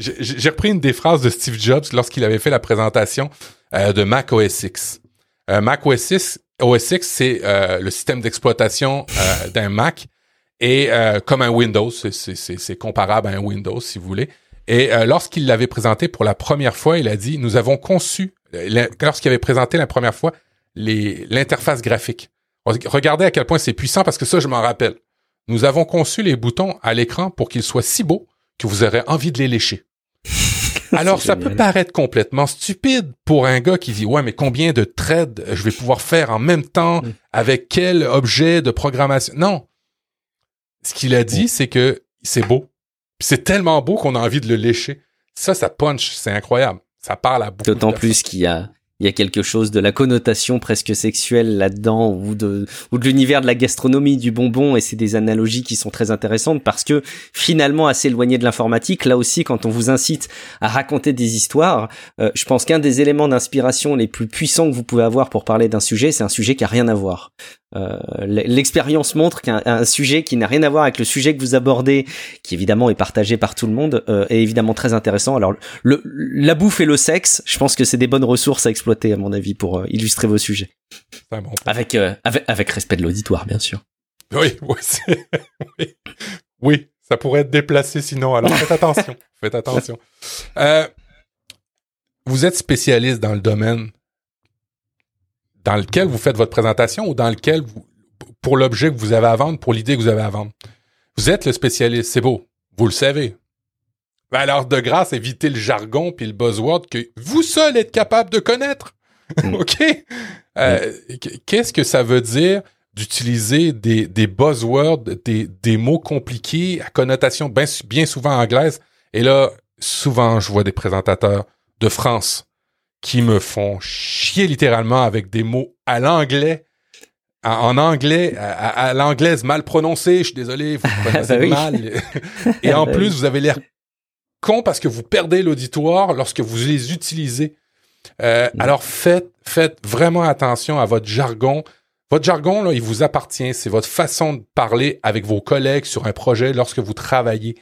J'ai repris une des phrases de Steve Jobs lorsqu'il avait fait la présentation euh, de Mac OS X. Euh, Mac OS X, OS X c'est euh, le système d'exploitation d'un Mac et comme un Windows, c'est comparable à un Windows si vous voulez. Et lorsqu'il l'avait présenté pour la première fois, il a dit nous avons conçu lorsqu'il avait présenté la première fois l'interface graphique. Regardez à quel point c'est puissant parce que ça je m'en rappelle. Nous avons conçu les boutons à l'écran pour qu'ils soient si beaux que vous aurez envie de les lécher. Alors, ça peut paraître complètement stupide pour un gars qui dit, ouais, mais combien de threads je vais pouvoir faire en même temps mm. avec quel objet de programmation? Non. Ce qu'il a dit, mm. c'est que c'est beau. C'est tellement beau qu'on a envie de le lécher. Ça, ça punch. C'est incroyable. Ça parle à beaucoup. D'autant plus qu'il y a il y a quelque chose de la connotation presque sexuelle là-dedans ou de l'univers de la gastronomie du bonbon et c'est des analogies qui sont très intéressantes parce que finalement assez éloigné de l'informatique là aussi quand on vous incite à raconter des histoires euh, je pense qu'un des éléments d'inspiration les plus puissants que vous pouvez avoir pour parler d'un sujet c'est un sujet qui a rien à voir euh, l'expérience montre qu'un sujet qui n'a rien à voir avec le sujet que vous abordez, qui évidemment est partagé par tout le monde, euh, est évidemment très intéressant. Alors, le, la bouffe et le sexe, je pense que c'est des bonnes ressources à exploiter, à mon avis, pour euh, illustrer vos sujets. avec, avec, avec respect de l'auditoire, bien sûr. Oui, oui, oui, ça pourrait être déplacé sinon. Alors faites attention, faites attention. Euh, vous êtes spécialiste dans le domaine dans lequel vous faites votre présentation ou dans lequel vous, pour l'objet que vous avez à vendre, pour l'idée que vous avez à vendre. Vous êtes le spécialiste, c'est beau, vous le savez. Ben alors, de grâce, évitez le jargon puis le buzzword que vous seul êtes capable de connaître. Mm. OK? Euh, qu'est-ce que ça veut dire d'utiliser des, des buzzwords, des, des mots compliqués à connotation bien, bien souvent anglaise? Et là, souvent, je vois des présentateurs de France qui me font chier littéralement avec des mots à l'anglais en anglais, à, l'anglaise mal prononcée, je suis désolé, vous prononcez bah mal. Et en bah plus, vous avez l'air con parce que vous perdez l'auditoire lorsque vous les utilisez. Euh, mm. Alors faites, faites vraiment attention à votre jargon. Votre jargon, là, il vous appartient. C'est votre façon de parler avec vos collègues sur un projet lorsque vous travaillez.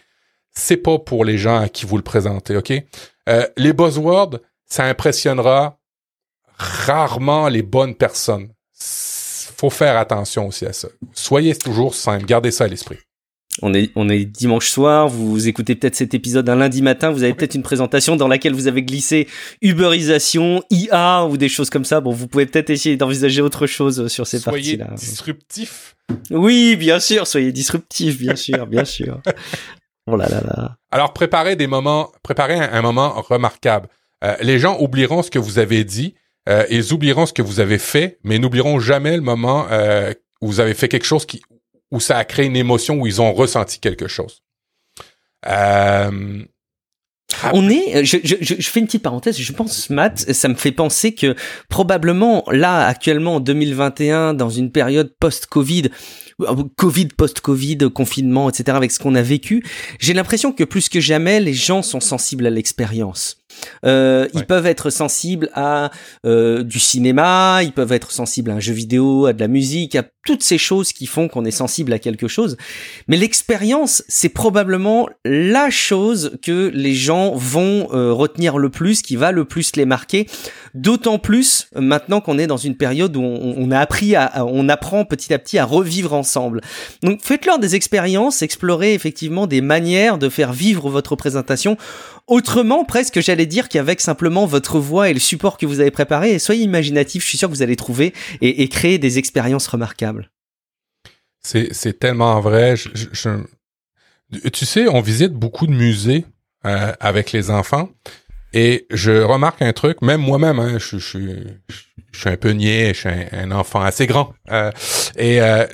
C'est pas pour les gens à qui vous le présentez, ok? Euh, les buzzwords, ça impressionnera rarement les bonnes personnes. Faut faire attention aussi à ça. Soyez toujours simple, gardez ça à l'esprit on est, on est dimanche soir, vous écoutez peut-être cet épisode un lundi matin, vous avez peut-être une présentation dans laquelle vous avez glissé Uberisation, IA ou des choses comme ça. Bon, vous pouvez peut-être essayer d'envisager autre chose sur ces parties-là. Soyez disruptif. Oui, bien sûr, soyez disruptif, bien sûr, bien sûr. Oh là là là. Alors, préparez des moments, préparez un, moment remarquable. Euh, les gens oublieront ce que vous avez dit, euh, ils oublieront ce que vous avez fait, mais n'oublieront jamais le moment euh, où vous avez fait quelque chose qui où ça a créé une émotion, où ils ont ressenti quelque chose. Euh, on est, je, je, je, fais une petite parenthèse, je pense, Matt, ça me fait penser que probablement là, actuellement en 2021, dans une période post-Covid, Covid, post-Covid, confinement, etc., avec ce qu'on a vécu, j'ai l'impression que plus que jamais, les gens sont sensibles à l'expérience. Euh, ils peuvent être sensibles à euh, du cinéma, ils peuvent être sensibles à un jeu vidéo, à de la musique, à toutes ces choses qui font qu'on est sensible à quelque chose. Mais l'expérience, c'est probablement la chose que les gens vont euh, retenir le plus, qui va le plus les marquer. D'autant plus maintenant qu'on est dans une période où on, a appris à, on apprend petit à petit à revivre ensemble. Donc faites-leur des expériences, explorez effectivement des manières de faire vivre votre présentation autrement presque j'allais dire qu'avec simplement votre voix et le support que vous avez préparé soyez imaginatif je suis sûr que vous allez trouver et, créer des expériences remarquables c'est tellement vrai tu sais on visite beaucoup de musées euh, avec les enfants et je remarque un truc même moi-même hein, je, je, suis un peu niais je suis un, enfant assez grand euh, et euh,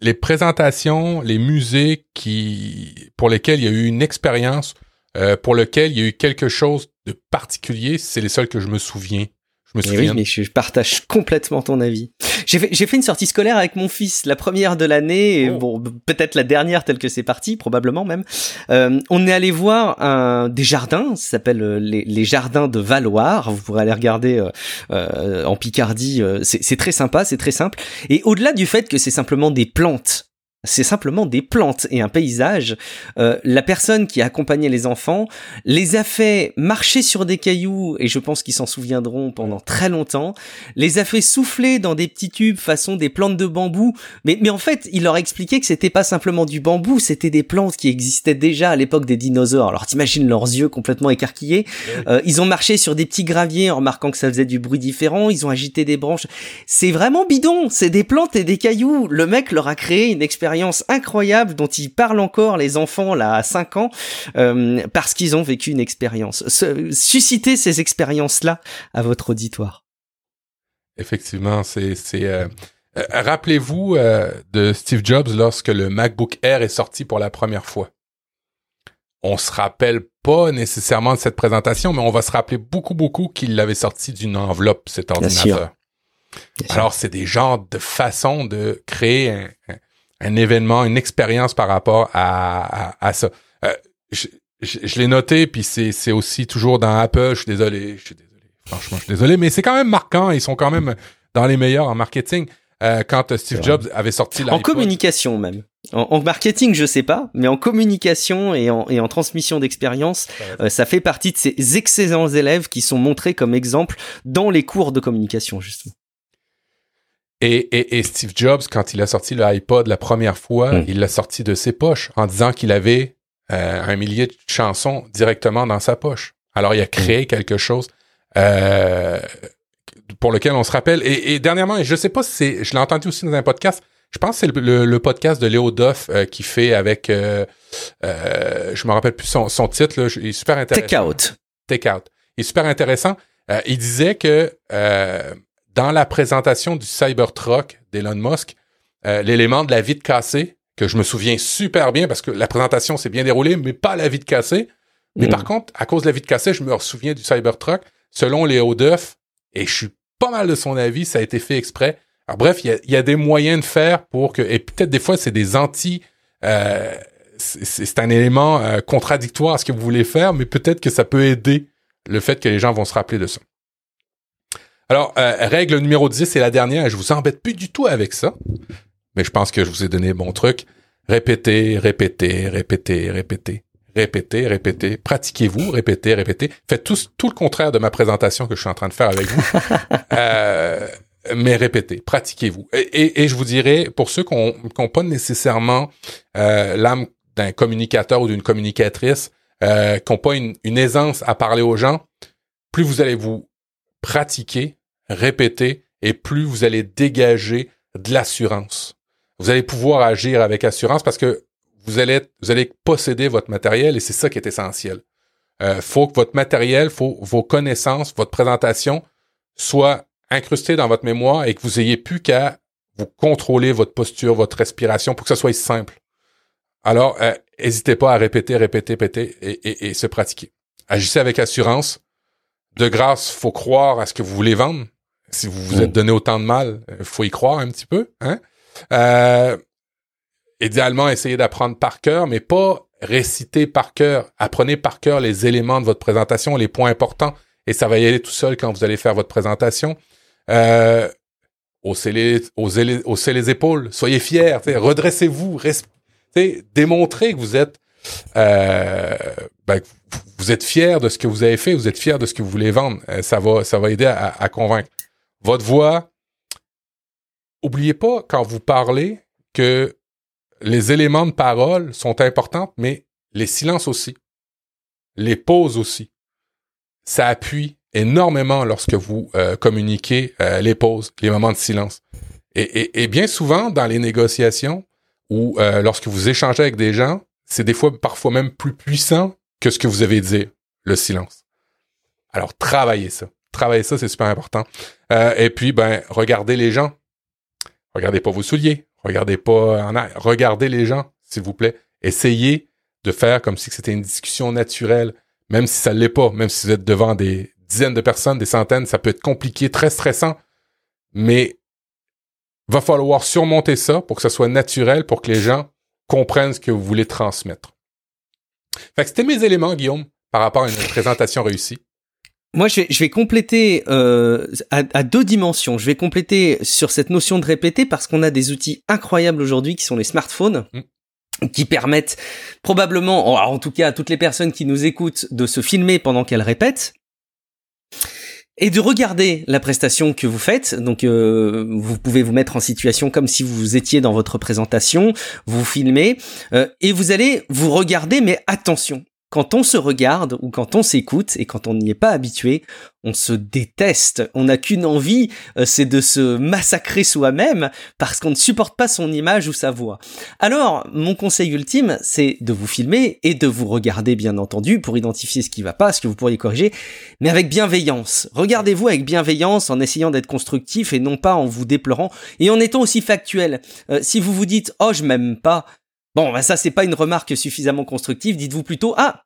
les présentations les musées qui pour lesquels il y a eu une expérience euh, pour lequel il y a eu quelque chose de particulier. C'est les seuls que je me souviens. Je me eh. Oui, mais je partage complètement ton avis. J'ai fait, j'ai fait une sortie scolaire avec mon fils, la première de l'année, et oh. bon, peut-être la dernière telle que c'est parti, probablement même. Euh, on est allé voir un, des jardins, ça s'appelle euh, les, les, jardins de Valoir. Vous pourrez aller regarder euh, euh en Picardie. c'est très sympa, c'est très simple. Et au-delà du fait que c'est simplement des plantes c'est simplement des plantes et un paysage. Euh, la personne qui a accompagné les enfants les a fait marcher sur des cailloux, et je pense qu'ils s'en souviendront pendant très longtemps, les a fait souffler dans des petits tubes façon des plantes de bambou, mais, mais en fait, il leur a expliqué que c'était pas simplement du bambou, c'était des plantes qui existaient déjà à l'époque des dinosaures. Alors t'imagines leurs yeux complètement écarquillés. Euh, ils ont marché sur des petits graviers en remarquant que ça faisait du bruit différent, ils ont agité des branches. C'est vraiment bidon, c'est des plantes et des cailloux. Le mec leur a créé une expérience incroyable dont ils parlent encore les enfants là à 5 ans euh, parce qu'ils ont vécu une expérience. suscitez ces expériences-là à votre auditoire. Effectivement, c'est euh, euh, rappelez-vous de Steve Jobs lorsque le MacBook Air est sorti pour la première fois. On se rappelle pas nécessairement de cette présentation, mais on va se rappeler beaucoup beaucoup qu'il l'avait sorti d'une enveloppe cet ordinateur. Alors c'est des genres de façons de créer un, un événement, une expérience par rapport à, à, ça. Euh, je, je, l'ai noté, puis c'est, c'est aussi toujours dans Apple. Je suis désolé, je suis désolé. Franchement, je suis désolé, mais c'est quand même marquant. Ils sont quand même dans les meilleurs en marketing. Euh, quand Steve Jobs avait sorti En communication même. En, marketing, je sais pas, mais en communication et en, et en transmission d'expérience, euh, ça fait partie de ces excellents élèves qui sont montrés comme exemple dans les cours de communication, justement. Et, et, Steve Jobs, quand il a sorti le iPod la première fois, hmm. il l'a sorti de ses poches en disant qu'il avait euh, un millier de chansons directement dans sa poche. Alors, il a créé hmm. quelque chose euh, pour lequel on se rappelle. Et, dernièrement, et je sais pas si c'est, je l'ai entendu aussi dans un podcast, je pense que c'est le, podcast de Léo Duff euh, qui fait avec, euh, je me rappelle plus son, son titre, là, il est super intéressant. Take Out. Take Out. Il est super intéressant. il disait que dans la présentation du Cybertruck d'Elon Musk, euh, l'élément de la vitre cassée, que je me souviens super bien parce que la présentation s'est bien déroulée, mais pas la vitre cassée. Mais par mm. contre, à cause de la vitre cassée, je me souviens du Cybertruck. Selon Léo Duff, et je suis pas mal de son avis, ça a été fait exprès. Alors bref, il y a, des moyens de faire pour que, et peut-être des fois c'est des anti, euh, c'est un élément euh, contradictoire à ce que vous voulez faire, mais peut-être que ça peut aider le fait que les gens vont se rappeler de ça. Alors, euh, règle numéro 10, c'est la dernière. Je vous embête plus du tout avec ça. Mais je pense que je vous ai donné bon truc. Répétez, répétez, répétez, répétez. Répétez, répétez. Pratiquez-vous, répétez, répétez. Faites tout, tout le contraire de ma présentation que je suis en train de faire avec vous. euh, mais répétez, pratiquez-vous. Et, et, je vous dirais, pour ceux qui n'ont pas nécessairement euh, l'âme d'un communicateur ou d'une communicatrice, euh, qui n'ont pas une, une aisance à parler aux gens, plus vous allez vous pratiquer, répéter, et plus vous allez dégager de l'assurance. Vous allez pouvoir agir avec assurance parce que vous allez, vous allez posséder votre matériel et c'est ça qui est essentiel. Euh, faut que votre matériel, faut vos connaissances, votre présentation soit incrustée dans votre mémoire et que vous ayez plus qu'à vous contrôler votre posture, votre respiration pour que ça soit simple. Alors, euh, n'hésitez pas à répéter, répéter, répéter et, et se pratiquer. Agissez avec assurance de grâce, faut croire à ce que vous voulez vendre. Si vous vous êtes mm. donné autant de mal, euh, faut y croire un petit peu. Hein? Euh, idéalement, essayez d'apprendre par cœur, mais pas réciter par cœur. Apprenez par cœur les éléments de votre présentation, les points importants, et ça va y aller tout seul quand vous allez faire votre présentation. Euh, haussez, les, haussez, les, épaules, soyez fiers, redressez-vous, démontrez que vous êtes euh, ben, vous êtes fier de ce que vous avez fait, vous êtes fier de ce que vous voulez vendre. Euh, ça va, ça va aider à, convaincre. Votre voix, oubliez pas quand vous parlez que les éléments de parole sont importants, mais les silences aussi, les pauses aussi. Ça appuie énormément lorsque vous euh, communiquez euh, les pauses, les moments de silence. Et, et, bien souvent dans les négociations ou lorsque vous échangez avec des gens, c'est des fois parfois même plus puissant que ce que vous avez dit, le silence. Alors, travaillez ça. Travaillez ça, c'est super important. Euh, et puis, ben, regardez les gens. Regardez pas vos souliers. Regardez pas en arrière. Regardez les gens, s'il vous plaît. Essayez de faire comme si c'était une discussion naturelle, même si ça l'est pas, même si vous êtes devant des dizaines de personnes, des centaines, ça peut être compliqué, très stressant, mais va falloir surmonter ça pour que ça soit naturel, pour que les gens comprennent ce que vous voulez transmettre. C'était mes éléments, Guillaume, par rapport à une présentation réussie. Moi, je vais, je vais compléter euh, à, deux dimensions. Je vais compléter sur cette notion de répéter parce qu'on a des outils incroyables aujourd'hui qui sont les smartphones. Mm. qui permettent probablement, en tout cas à toutes les personnes qui nous écoutent, de se filmer pendant qu'elles répètent et de regarder la prestation que vous faites. Donc, euh, vous pouvez vous mettre en situation comme si vous étiez dans votre présentation, vous filmez, euh, et vous allez vous regarder, mais attention, quand on se regarde ou quand on s'écoute et quand on n'y est pas habitué, on se déteste. On n'a qu'une envie, euh, c'est de se massacrer soi-même parce qu'on ne supporte pas son image ou sa voix. Alors, mon conseil ultime, c'est de vous filmer et de vous regarder bien entendu pour identifier ce qui va pas, ce que vous pourriez corriger, mais avec bienveillance. Regardez-vous avec bienveillance en essayant d'être constructif et non pas en vous déplorant et en étant aussi factuel. Euh, si vous vous dites "Oh, je m'aime pas", Bon, bah ça c'est pas une remarque suffisamment constructive. Dites-vous plutôt ah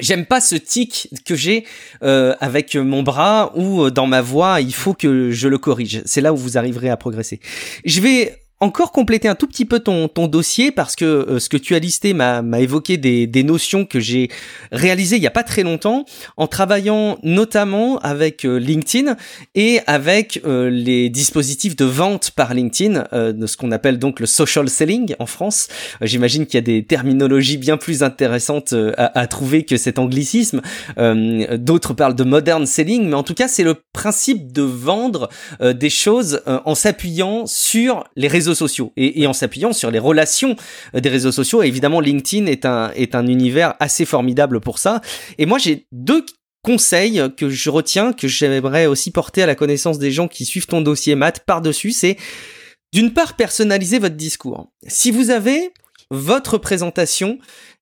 J'aime pas ce tic que j'ai euh, avec mon bras ou euh, dans ma voix, il faut que je le corrige. C'est là où vous arriverez à progresser. Je vais encore compléter un tout petit peu ton, dossier parce que euh, ce que tu as listé m'a, évoqué des, notions que j'ai réalisées il y a pas très longtemps en travaillant notamment avec euh, LinkedIn et avec euh, les dispositifs de vente par LinkedIn, de ce qu'on appelle donc le social selling en France. j'imagine qu'il y a des terminologies bien plus intéressantes à, à trouver que cet anglicisme. d'autres parlent de modern selling, mais en tout cas c'est le principe de vendre des choses en s'appuyant sur les réseaux sociaux et, en s'appuyant sur les relations euh, des réseaux sociaux. Et évidemment, LinkedIn est un, est un univers assez formidable pour ça. Et moi, j'ai deux conseils que je retiens, que j'aimerais aussi porter à la connaissance des gens qui suivent ton dossier maths par-dessus, c'est d'une part personnaliser votre discours. Si vous avez votre présentation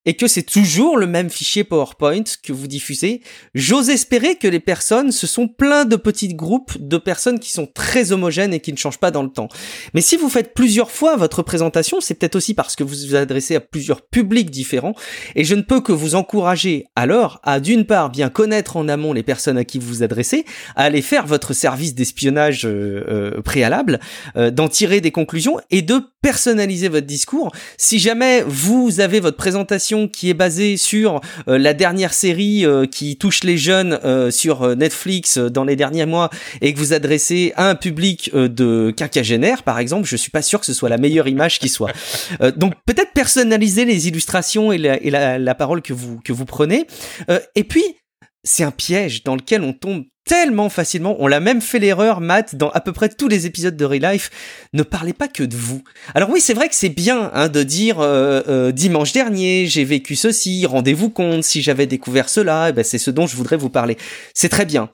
et que c'est toujours le même fichier PowerPoint que vous diffusez, j'ose espérer que les personnes, ce sont plein de petits groupes de personnes qui sont très homogènes et qui ne changent pas dans le temps. Mais si vous faites plusieurs fois votre présentation, c'est peut-être aussi parce que vous vous adressez à plusieurs publics différents, et je ne peux que vous encourager alors à d'une part bien connaître en amont les personnes à qui vous vous adressez, à aller faire votre service d'espionnage euh, euh, préalable, euh, d'en tirer des conclusions et de personnaliser votre discours. Si jamais vous avez votre présentation qui est basée sur euh, la dernière série euh, qui touche les jeunes euh, sur Netflix dans les derniers mois et que vous adressez à un public de quinquagénaire par exemple, je suis pas sûr que ce soit la meilleure image qui soit. donc peut-être personnaliser les illustrations et la, et la, parole que vous que vous prenez. et puis c'est un piège dans lequel on tombe tellement facilement. On l'a même fait l'erreur, Matt, dans à peu près tous les épisodes de Real Life. Ne parlez pas que de vous. Alors oui, c'est vrai que c'est bien hein, de dire euh, euh, dimanche dernier, j'ai vécu ceci, rendez-vous compte, si j'avais découvert cela, eh ben, c'est ce dont je voudrais vous parler. C'est très bien.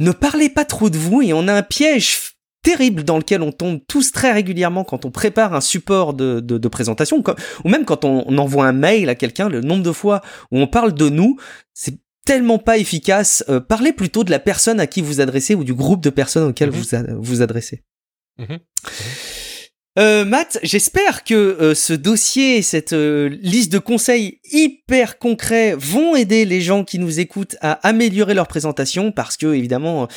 Ne parlez pas trop de vous et on a un piège terrible dans lequel on tombe tous très régulièrement quand on prépare un support de, de, présentation, ou même quand on envoie un mail à quelqu'un, le nombre de fois où on parle de nous, c'est tellement pas efficace. Euh, parlez plutôt de la personne à qui vous adressez ou du groupe de personnes auxquelles mm-hmm. vous vous adressez. Mm-hmm. Euh, Matt, j'espère que euh, ce dossier, cette euh, liste de conseils hyper concrets vont aider les gens qui nous écoutent à améliorer leur présentation parce que évidemment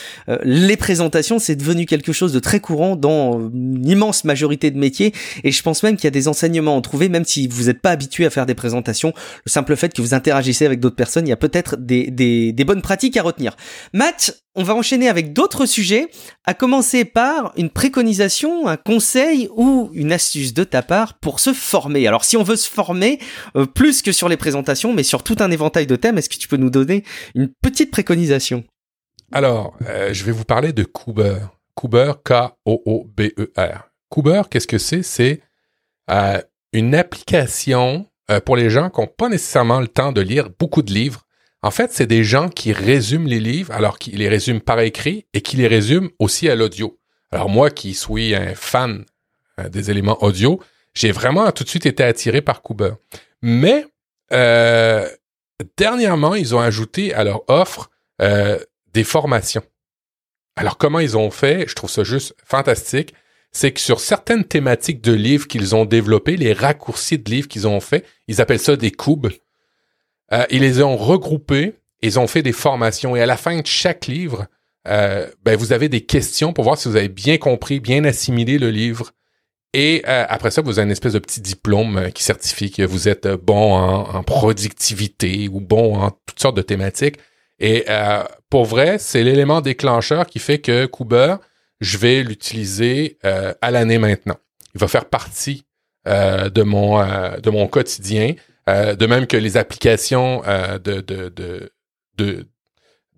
les présentations c'est devenu quelque chose de très courant dans une immense majorité de métiers et je pense même qu'il y a des enseignements à en trouver même si vous n'êtes pas habitué à faire des présentations, le simple fait que vous interagissez avec d'autres personnes, il y a peut-être des, des, des bonnes pratiques à retenir. Matt, on va enchaîner avec d'autres sujets, à commencer par une préconisation, un conseil ou une astuce de ta part pour se former. Alors si on veut se former, euh, plus que sur les présentations, mais sur tout un éventail de thèmes, est-ce que tu peux nous donner une petite préconisation? Alors, euh, je vais vous parler de Cooper. Cooper, K-O-O-B-E-R. Cooper, qu'est-ce que c'est? C'est euh, une application pour les gens qui n'ont pas nécessairement le temps de lire beaucoup de livres en fait, c'est des gens qui résument les livres, alors qu'ils les résument par écrit et qui les résument aussi à l'audio. Alors moi qui suis un fan euh, des éléments audio, j'ai vraiment tout de suite été attiré par Cooper. Mais euh, dernièrement, ils ont ajouté à leur offre euh, des formations. Alors comment ils ont fait? Je trouve ça juste fantastique. C'est que sur certaines thématiques de livres qu'ils ont développés, les raccourcis de livres qu'ils ont fait, ils appellent ça des cubes. Euh, ils les ont regroupés, ils ont fait des formations et à la fin de chaque livre, euh, ben, vous avez des questions pour voir si vous avez bien compris, bien assimilé le livre. Et euh, après ça, vous avez une espèce de petit diplôme qui certifie que vous êtes bon en, productivité ou bon en toutes sortes de thématiques. Et pour vrai, c'est l'élément déclencheur qui fait que Cooper, je vais l'utiliser à l'année maintenant. Il va faire partie de mon de mon quotidien. Euh, de même que les applications euh, de, de,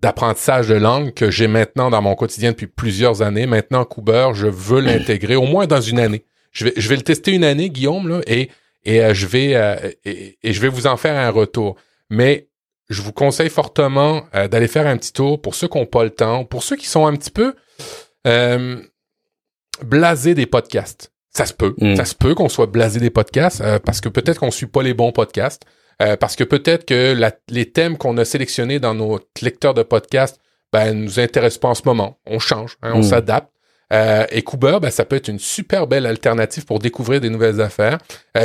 d'apprentissage de langue que j'ai maintenant dans mon quotidien depuis plusieurs années. Maintenant, Cooper, je veux l'intégrer au moins dans une année. Je vais, je vais le tester une année, Guillaume, là, et, et euh, je vais et, je vais vous en faire un retour. Mais je vous conseille fortement d'aller faire un petit tour pour ceux qui n'ont pas le temps, pour ceux qui sont un petit peu blasés des podcasts. Ça se peut. Mm. Ça se peut qu'on soit blasé des podcasts euh, parce que peut-être qu'on suit pas les bons podcasts. Euh, parce que peut-être que les thèmes qu'on a sélectionnés dans nos lecteurs de podcasts ben, nous intéressent pas en ce moment. On change, hein, on mm. s'adapte. Euh, et Cooper, ben, ça peut être une super belle alternative pour découvrir des nouvelles affaires,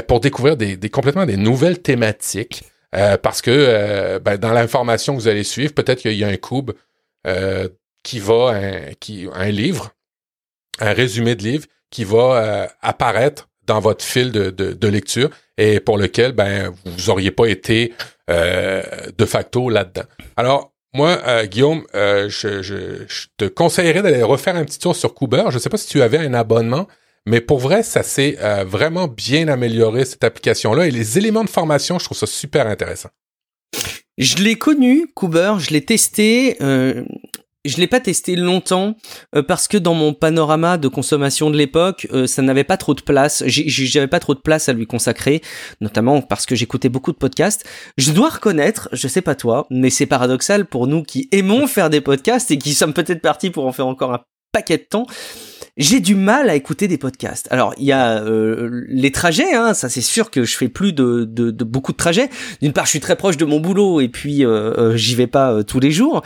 pour découvrir des, des, complètement des nouvelles thématiques. parce que ben, dans l'information que vous allez suivre, peut-être qu'il y a un cube qui va, un, qui, un livre, un résumé de livre qui va apparaître dans votre fil de, de, lecture et pour lequel ben vous auriez pas été de facto là-dedans. Alors moi, Guillaume, je, je, je, te conseillerais d'aller refaire un petit tour sur Cooper. Je ne sais pas si tu avais un abonnement, mais pour vrai, ça s'est vraiment bien amélioré cette application-là et les éléments de formation, je trouve ça super intéressant. Je l'ai connu, Cooper, je l'ai testé. Euh, je l'ai pas testé longtemps euh, parce que dans mon panorama de consommation de l'époque, euh, ça n'avait pas trop de place. J'avais pas trop de place à lui consacrer, notamment parce que j'écoutais beaucoup de podcasts. Je dois reconnaître, je sais pas toi, mais c'est paradoxal pour nous qui aimons faire des podcasts et qui sommes peut-être partis pour en faire encore un paquet de temps j'ai du mal à écouter des podcasts. Alors il y a euh, les trajets, hein, ça c'est sûr que je fais plus de, de, de beaucoup de trajets. D'une part, je suis très proche de mon boulot et puis euh, euh j'y vais pas tous les jours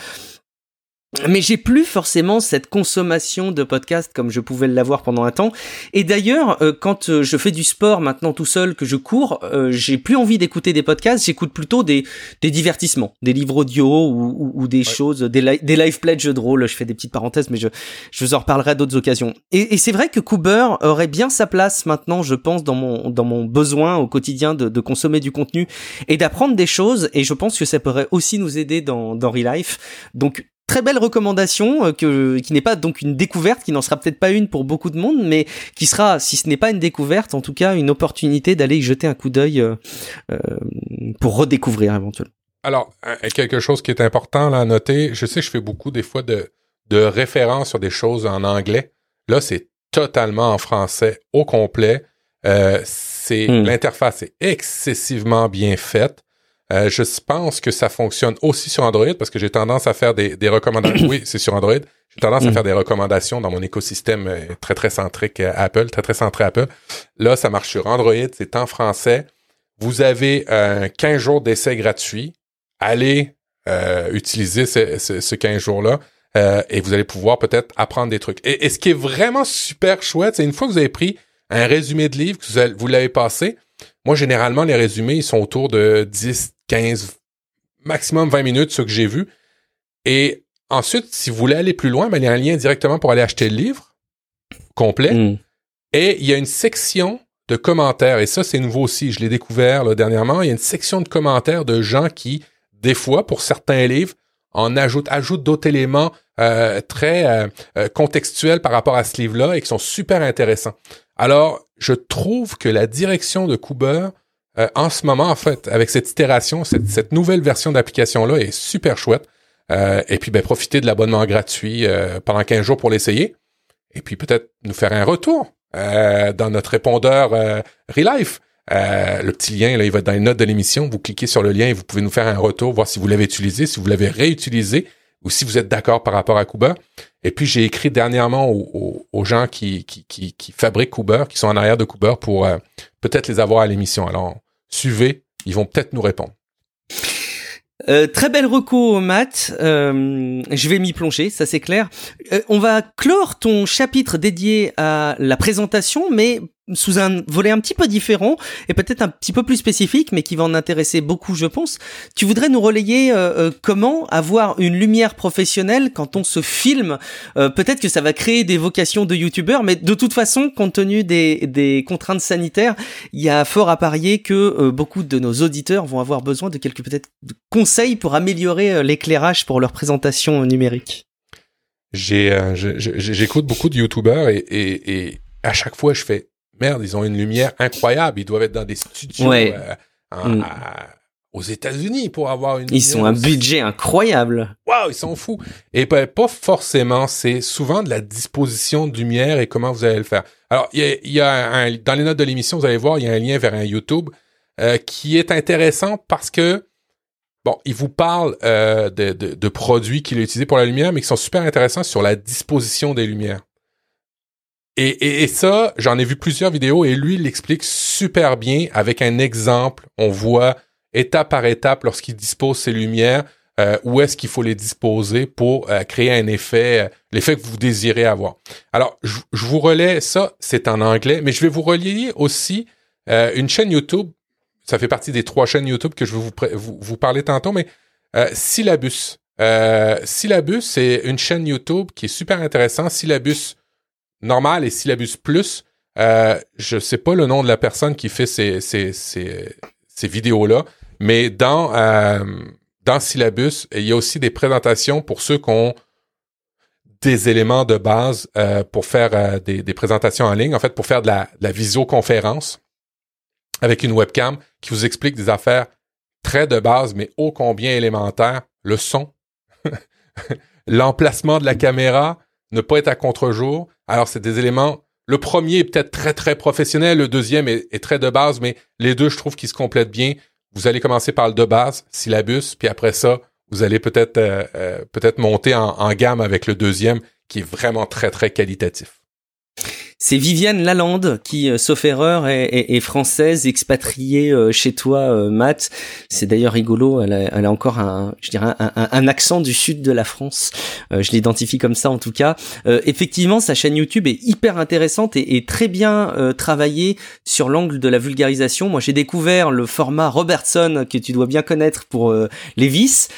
mais j'ai plus forcément cette consommation de podcasts comme je pouvais l'avoir pendant un temps. Et d'ailleurs, euh, quand euh, je fais du sport maintenant tout seul, que je cours, euh, j'ai plus envie d'écouter des podcasts, j'écoute plutôt des, des divertissements, des livres audio ou, ou, des choses, des, des live plays de jeux de rôle. Je fais des petites parenthèses, mais je, je vous en reparlerai à d'autres occasions. Et, et c'est vrai que Cooper aurait bien sa place maintenant, je pense, dans mon, dans mon besoin au quotidien de, de consommer du contenu et d'apprendre des choses. Et je pense que ça pourrait aussi nous aider dans, dans Relife. Donc très belle recommandation euh, que, qui n'est pas donc une découverte, qui n'en sera peut-être pas une pour beaucoup de monde, mais qui sera, si ce n'est pas une découverte, en tout cas une opportunité d'aller y jeter un coup d'œil euh, euh, pour redécouvrir éventuellement. Alors, quelque chose qui est important là, à noter, je sais que je fais beaucoup des fois de, de références sur des choses en anglais. Là, c'est totalement en français au complet. Euh, c'est hmm. l'interface est excessivement bien faite. Euh, je pense que ça fonctionne aussi sur Android parce que j'ai tendance à faire des, recommandations. oui, c'est sur Android. J'ai tendance à mm. faire des recommandations dans mon écosystème euh, très très centrique euh, Apple, très très centré Apple. Là, ça marche sur Android, c'est en français. Vous avez un 15 jours d'essai gratuit. Allez utiliser ce, 15 jours-là et vous allez pouvoir peut-être apprendre des trucs. Et, ce qui est vraiment super chouette, c'est une fois que vous avez pris un résumé de livre, que vous l'avez passé, moi, généralement, les résumés, ils sont autour de 10, 15, maximum 20 minutes, ce que j'ai vu. Et ensuite, si vous voulez aller plus loin, ben, il y a un lien directement pour aller acheter le livre complet. Mm. Et il y a une section de commentaires. Et ça, c'est nouveau aussi. Je l'ai découvert dernièrement. Il y a une section de commentaires de gens qui, des fois, pour certains livres, en ajoutent, ajoutent d'autres éléments euh, très euh, euh, contextuels par rapport à ce livre-là et qui sont super intéressants. Alors, je trouve que la direction de Cooper, euh, en ce moment, en fait, avec cette itération, cette, nouvelle version d'application-là est super chouette. Euh, et puis, ben, profiter de l'abonnement gratuit euh, pendant 15 jours pour l'essayer. Et puis, peut-être nous faire un retour dans notre répondeur Relife. le petit lien, là, il va être dans les notes de l'émission. Vous cliquez sur le lien et vous pouvez nous faire un retour, voir si vous l'avez utilisé, si vous l'avez réutilisé ou si vous êtes d'accord par rapport à Kuba. Et puis j'ai écrit dernièrement aux, gens qui, fabriquent Kuba, qui sont en arrière de Kuba, pour euh, peut-être les avoir à l'émission. Alors suivez, ils vont peut-être nous répondre. Euh, très belle reco, Matt. Euh, je vais m'y plonger, ça c'est clair. on va clore ton chapitre dédié à la présentation, mais sous un volet un petit peu différent et peut-être un petit peu plus spécifique, mais qui va en intéresser beaucoup, je pense. Tu voudrais nous relayer euh, euh, comment avoir une lumière professionnelle quand on se filme? Euh, peut-être que ça va créer des vocations de youtubeurs, mais de toute façon, compte tenu des, des contraintes sanitaires, il y a fort à parier que beaucoup de nos auditeurs vont avoir besoin de quelques peut-être conseils pour améliorer l'éclairage pour leur présentation numérique. J'ai, j'écoute beaucoup de youtubeurs et, et, et à chaque fois, je fais merde, ils ont une lumière incroyable. Ils doivent être dans des studios euh, mm. aux États-Unis pour avoir une. Ils ont un budget incroyable. Waouh, ils sont fous. Et ben, pas forcément. C'est souvent de la disposition de lumière et comment vous allez le faire. Alors, il y a, un, dans les notes de l'émission, vous allez voir, il y a un lien vers un YouTube euh, qui est intéressant parce que Bon, il vous parle euh, de, de, de, produits qu'il a utilisés pour la lumière, mais qui sont super intéressants sur la disposition des lumières. Et, et, ça, j'en ai vu plusieurs vidéos et lui, il l'explique super bien avec un exemple. On voit étape par étape lorsqu'il dispose ses lumières, euh, où est-ce qu'il faut les disposer pour euh, créer un effet, euh, l'effet que vous désirez avoir. Alors, je, vous relais ça, c'est en anglais, mais je vais vous relier aussi une chaîne YouTube. Ça fait partie des trois chaînes YouTube que je vais vous, vous, vous parler tantôt, mais Syllabus. Syllabus, c'est une chaîne YouTube qui est super intéressante. Syllabus normal et syllabus plus. Euh, je sais pas le nom de la personne qui fait ces, ces, ces, vidéos-là, mais dans, euh, dans syllabus, il y a aussi des présentations pour ceux qui ont des éléments de base euh, pour faire euh, des, des, présentations en ligne, en fait, pour faire de la, de la visioconférence avec une webcam qui vous explique des affaires très de base, mais ô combien élémentaires. Le son, l'emplacement de la caméra, ne pas être à contre-jour. Alors, c'est des éléments. Le premier est peut-être très, très professionnel. Le deuxième est, très de base, mais les deux, je trouve qu'ils se complètent bien. Vous allez commencer par le de base, syllabus, puis après ça, vous allez peut-être euh, euh, peut-être monter en, en gamme avec le deuxième, qui est vraiment très, très qualitatif. C'est Viviane Lalande qui, euh, sauf erreur, est, française, expatriée euh, chez toi, euh, Matt. C'est d'ailleurs rigolo. Elle a, encore un, je dirais, un, accent du sud de la France. je l'identifie comme ça en tout cas. effectivement, sa chaîne YouTube est hyper intéressante et, très bien travaillée sur l'angle de la vulgarisation. Moi, j'ai découvert le format Robertson que tu dois bien connaître pour les vis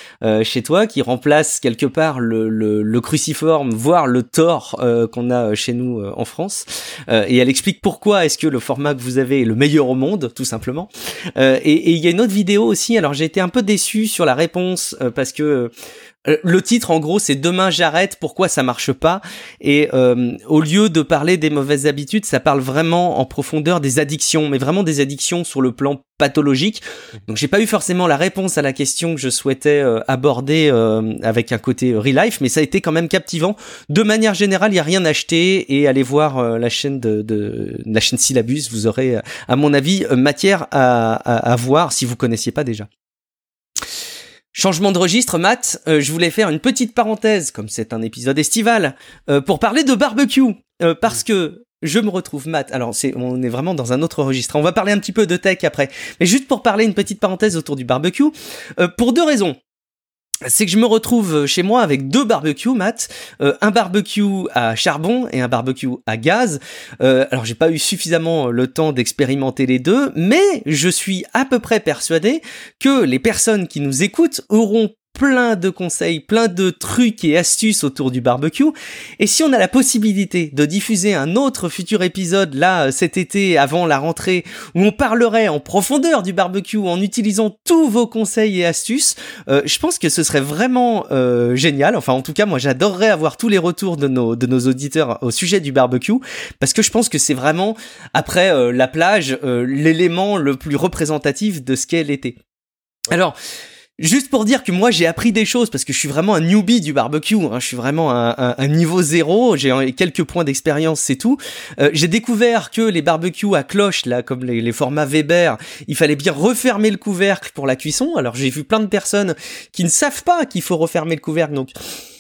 chez toi, qui remplace quelque part le, le cruciforme, voire le Thor qu'on a chez nous en France. Euh, et elle explique pourquoi est-ce que le format que vous avez est le meilleur au monde, tout simplement. Euh, et il y a une autre vidéo aussi. Alors j'ai été un peu déçu sur la réponse euh, parce que le titre, en gros, c'est Demain j'arrête, pourquoi ça marche pas? Et euh, au lieu de parler des mauvaises habitudes, ça parle vraiment en profondeur des addictions, mais vraiment des addictions sur le plan pathologique. Donc j'ai pas eu forcément la réponse à la question que je souhaitais euh, aborder avec un côté real life, mais ça a été quand même captivant. De manière générale, il y a rien à acheter et allez voir la chaîne de, de, la chaîne Syllabus, vous aurez, à mon avis, matière à, à, à voir si vous connaissiez pas déjà. Changement de registre, Matt, euh, je voulais faire une petite parenthèse, comme c'est un épisode estival, euh, pour parler de barbecue, euh, parce que je me retrouve, Matt. Alors, on est vraiment dans un autre registre. On va parler un petit peu de tech après, mais juste pour parler une petite parenthèse autour du barbecue, pour deux raisons c'est que je me retrouve chez moi avec deux barbecues, Matt, euh, un barbecue à charbon et un barbecue à gaz. Euh, alors j'ai pas eu suffisamment le temps d'expérimenter les deux, mais je suis à peu près persuadé que les personnes qui nous écoutent auront plein de conseils, plein de trucs et astuces autour du barbecue. Et si on a la possibilité de diffuser un autre futur épisode là cet été avant la rentrée où on parlerait en profondeur du barbecue en utilisant tous vos conseils et astuces, euh, je pense que ce serait vraiment euh, génial. Enfin en tout cas moi j'adorerais avoir tous les retours de nos de nos auditeurs au sujet du barbecue parce que je pense que c'est vraiment après euh, la plage l'élément le plus représentatif de ce qu'est l'été. Alors, Juste pour dire que moi j'ai appris des choses parce que je suis vraiment un newbie du barbecue, hein. je suis vraiment un, niveau zéro, j'ai quelques points d'expérience, c'est tout. Euh, j'ai découvert que les barbecues à cloche, là, comme les, les, formats Weber, il fallait bien refermer le couvercle pour la cuisson. Alors j'ai vu plein de personnes qui ne savent pas qu'il faut refermer le couvercle, donc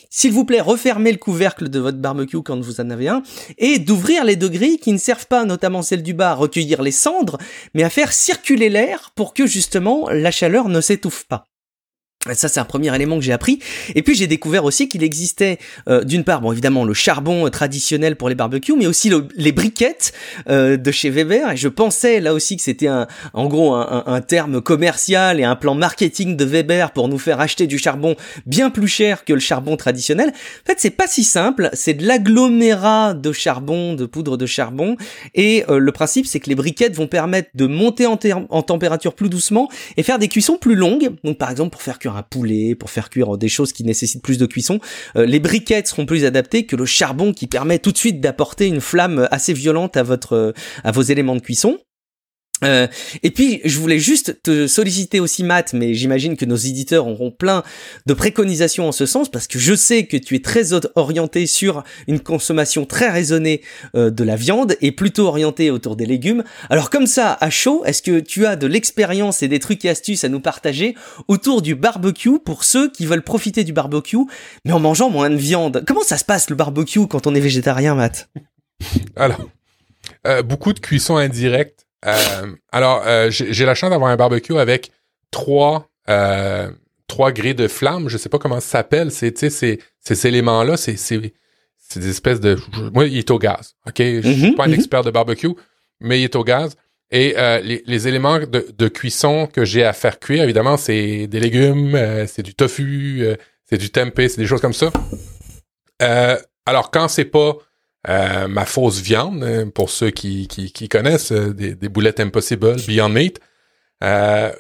s'il vous plaît, refermez le couvercle de votre barbecue quand vous en avez un, et d'ouvrir les deux grilles qui ne servent pas, notamment celle du bas, à recueillir les cendres, mais à faire circuler l'air pour que justement la chaleur ne s'étouffe pas. Ça, c'est un premier élément que j'ai appris. Et puis, j'ai découvert aussi qu'il existait, euh, d'une part, bon, évidemment, le charbon euh, traditionnel pour les barbecues, mais aussi les briquettes euh, de chez Weber. Et je pensais là aussi que c'était un, en gros, un, un, terme commercial et un plan marketing de Weber pour nous faire acheter du charbon bien plus cher que le charbon traditionnel. En fait, c'est pas si simple. C'est de l'agglomérat de charbon, de poudre de charbon. Et le principe, c'est que les briquettes vont permettre de monter en, en température plus doucement et faire des cuissons plus longues. Donc, par exemple, pour faire cuire un poulet, pour faire cuire des choses qui nécessitent plus de cuisson. Euh, les briquettes seront plus adaptées que le charbon qui permet tout de suite d'apporter une flamme assez violente à votre à vos éléments de cuisson. Euh, et puis, je voulais juste te solliciter aussi, Matt, mais j'imagine que nos éditeurs auront plein de préconisations en ce sens, parce que je sais que tu es très orienté sur une consommation très raisonnée euh, de la viande et plutôt orienté autour des légumes. Alors comme ça, à chaud, est-ce que tu as de l'expérience et des trucs et astuces à nous partager autour du barbecue pour ceux qui veulent profiter du barbecue, mais en mangeant moins de viande? Comment ça se passe le barbecue quand on est végétarien, Matt? Alors, euh, beaucoup de cuisson indirecte euh, alors, euh, j'ai la chance d'avoir un barbecue avec trois euh, trois grilles de flammes. Je sais pas comment ça s'appelle. C'est ces ces éléments-là. C'est c'est des espèces de. Moi, il est au gaz. Ok, je suis mhm, pas un mhm. expert de barbecue, mais il est au gaz. Et les, les, éléments de, de cuisson que j'ai à faire cuire, évidemment, c'est des légumes, c'est du tofu, c'est du tempeh, c'est des choses comme ça. alors quand c'est pas euh, ma fausse viande, hein, pour ceux qui, qui, qui connaissent euh, des, des, boulettes Impossible, Beyond Meat, euh,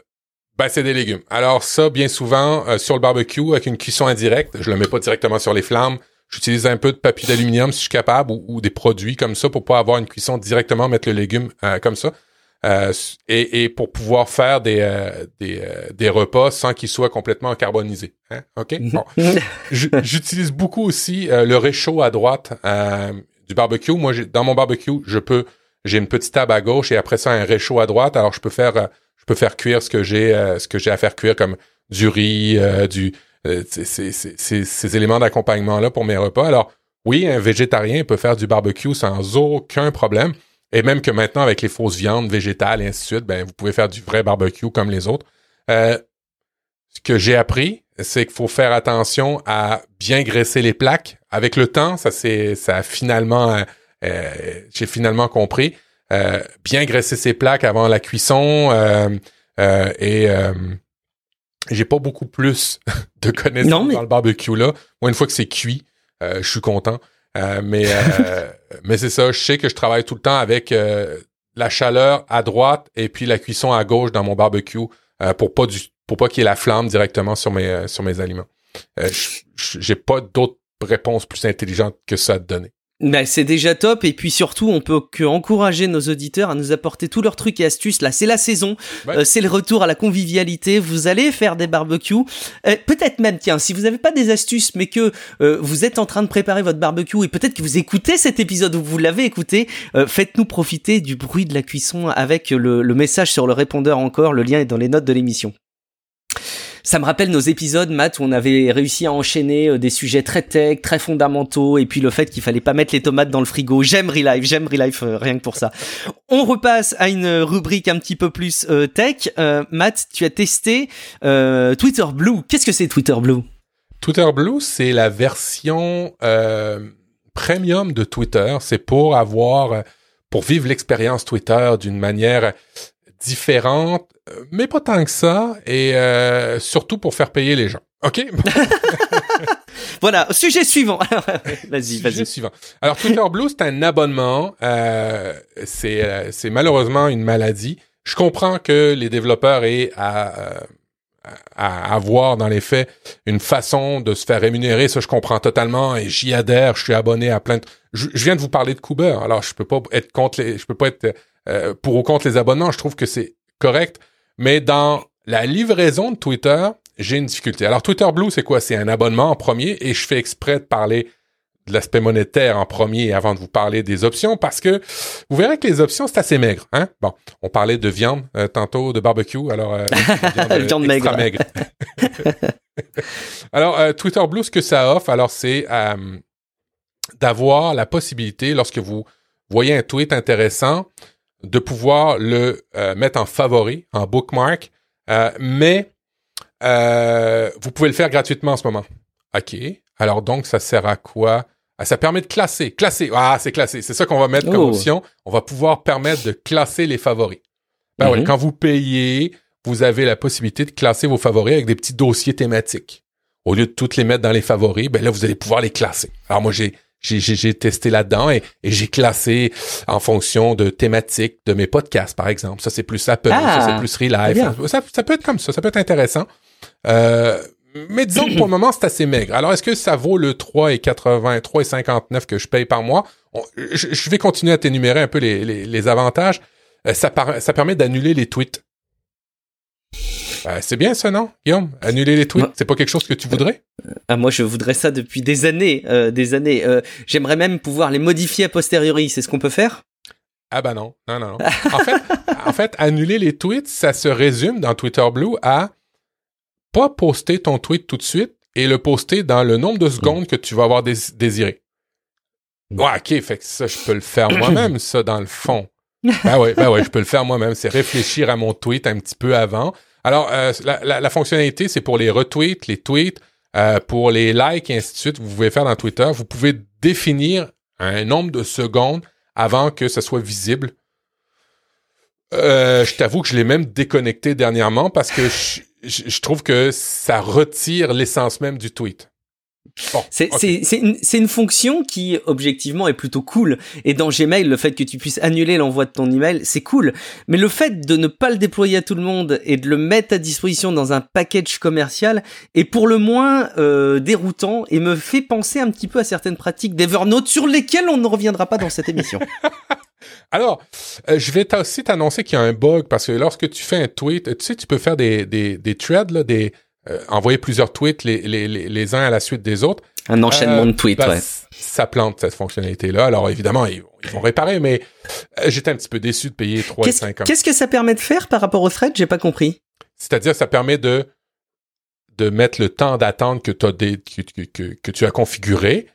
ben c'est des légumes. Alors ça, bien souvent, euh, sur le barbecue, avec une cuisson indirecte, je le mets pas directement sur les flammes, j'utilise un peu de papier d'aluminium si je suis capable, ou, des produits comme ça pour pas avoir une cuisson directement, mettre le légume comme ça. Et, et, pour pouvoir faire des, des, des, repas sans qu'ils soient complètement carbonisés. Hein? OK? Bon. J'utilise beaucoup aussi le réchaud à droite du barbecue. Moi, dans mon barbecue, je peux, j'ai une petite table à gauche et après ça un réchaud à droite. Alors je peux faire, euh, je peux faire cuire ce que j'ai, euh, ce que j'ai à faire cuire comme du riz, euh, du, ces, éléments d'accompagnement là pour mes repas. Alors oui, un végétarien peut faire du barbecue sans aucun problème. Et même que maintenant, avec les fausses viandes végétales et ainsi de suite, ben, vous pouvez faire du vrai barbecue comme les autres. Ce que j'ai appris, c'est qu'il faut faire attention à bien graisser les plaques. Avec le temps, ça c'est ça a finalement euh, j'ai finalement compris. Euh, bien graisser ses plaques avant la cuisson euh, et j'ai pas beaucoup plus de connaissances dans le barbecue là. Moi une fois que c'est cuit, je suis content. mais mais c'est ça, je sais que je travaille tout le temps avec la chaleur à droite et puis la cuisson à gauche dans mon barbecue pour pas du pour pas qu'il y ait la flamme directement sur mes, euh, sur mes aliments. Euh, J'ai pas d'autres réponses plus intelligentes que ça à te donner. Ben, c'est déjà top et puis surtout on peut que encourager nos auditeurs à nous apporter tous leurs trucs et astuces. Là c'est la saison, euh, c'est le retour à la convivialité. Vous allez faire des barbecues, euh, peut-être même tiens si vous n'avez pas des astuces mais que euh, vous êtes en train de préparer votre barbecue et peut-être que vous écoutez cet épisode ou vous l'avez écouté, faites-nous profiter du bruit de la cuisson avec le, le message sur le répondeur encore. Le lien est dans les notes de l'émission. Ça me rappelle nos épisodes, Matt, où on avait réussi à enchaîner euh, des sujets très tech, très fondamentaux, et puis le fait qu'il fallait pas mettre les tomates dans le frigo. J'aime Relife, j'aime Relife, euh, rien que pour ça. On repasse à une rubrique un petit peu plus euh, tech. Matt, tu as testé Twitter Blue. Qu'est-ce que c'est Twitter Blue? Twitter Blue, c'est la version premium de Twitter. C'est pour avoir, pour vivre l'expérience Twitter d'une manière différente, mais pas tant que ça, et euh, surtout pour faire payer les gens. OK? voilà, sujet suivant. vas-y, vas-y. suivant. Alors, Twitter Blue, c'est un abonnement. Euh, c'est, euh, c'est malheureusement une maladie. Je comprends que les développeurs aient à, à avoir dans les faits une façon de se faire rémunérer. Ça, je comprends totalement et j'y adhère. Je suis abonné à plein de... Je, viens de vous parler de Cooper. Alors, je peux pas être contre les... Je peux pas être pour ou contre les abonnements. Je trouve que c'est correct. Mais dans la livraison de Twitter, j'ai une difficulté. Alors, Twitter Blue, c'est quoi? C'est un abonnement en premier et je fais exprès de parler de l'aspect monétaire en premier avant de vous parler des options parce que vous verrez que les options, c'est assez maigre. Hein? Bon, on parlait de viande euh, tantôt, de barbecue, alors euh, viande, maigre. alors, euh, Twitter Blue, ce que ça offre, alors c'est d'avoir la possibilité, lorsque vous voyez un tweet intéressant, de pouvoir le euh, mettre en favori, en bookmark, euh, mais euh, vous pouvez le faire gratuitement en ce moment. OK. Alors donc, ça sert à quoi? Ah, ça permet de classer. Classer. Ah, c'est classé. C'est ça qu'on va mettre comme oh. option. On va pouvoir permettre de classer les favoris. Ben oui, mhm. quand vous payez, vous avez la possibilité de classer vos favoris avec des petits dossiers thématiques. Au lieu de toutes les mettre dans les favoris, ben là, vous allez pouvoir les classer. Alors moi, j'ai j'ai testé là-dedans et, j'ai classé en fonction de thématiques de mes podcasts, par exemple. Ça, c'est plus Apple, ça, c'est ah, plus Relive. Ça, ça, peut être comme ça, ça peut être intéressant. Euh, mais disons que pour le moment, c'est assez maigre. Alors, est-ce que ça vaut le 3,80, 3,59 que je paye par mois? je, vais continuer à t'énumérer un peu les, les, avantages. Euh, ça, ça permet d'annuler les tweets. Euh, c'est bien ça, non, Guillaume? Annuler les tweets, c'est pas quelque chose que tu voudrais? Euh, ah, Moi, je voudrais ça depuis des années, euh, des années. J'aimerais même pouvoir les modifier a posteriori. C'est ce qu'on peut faire? Ah bah non, non, non. en fait, en fait, annuler les tweets, ça se résume dans Twitter Blue à pas poster ton tweet tout de suite et le poster dans le nombre de secondes que tu vas avoir désiré. Ouais, ok, fait que ça, je peux le faire moi-même, ça, dans le fond. Ben ouais, ben ouais, je peux le faire moi-même. C'est réfléchir à mon tweet un petit peu avant. Alors, euh, la, fonctionnalité, c'est pour les retweets, les tweets, euh, pour les likes et ainsi de suite. Vous pouvez faire dans Twitter. Vous pouvez définir un nombre de secondes avant que ça soit visible. Euh, je t'avoue que je l'ai même déconnecté dernièrement parce que je, trouve que ça retire l'essence même du tweet. c'est une, une, fonction qui objectivement est plutôt cool. Et dans Gmail, le fait que tu puisses annuler l'envoi de ton email, c'est cool. Mais le fait de ne pas le déployer à tout le monde et de le mettre à disposition dans un package commercial est pour le moins euh, déroutant et me fait penser un petit peu à certaines pratiques d'Evernote sur lesquelles on ne reviendra pas dans cette émission. Alors, euh, je vais aussi t'annoncer qu'il y a un bug parce que lorsque tu fais un tweet, tu sais, tu peux faire des, des, des threads, là, des, euh, envoyer plusieurs tweets les, les, les, les, uns à la suite des autres. Un enchaînement de tweets, ben, ouais. Ça plante cette fonctionnalité-là. Alors évidemment, ils, vont réparer, mais j'étais un petit peu déçu de payer 3 et 5 ans. Qu'est-ce que ça permet de faire par rapport au thread J'ai pas compris. C'est-à-dire, ça permet de de mettre le temps d'attente que, que, que, que, tu as configuré,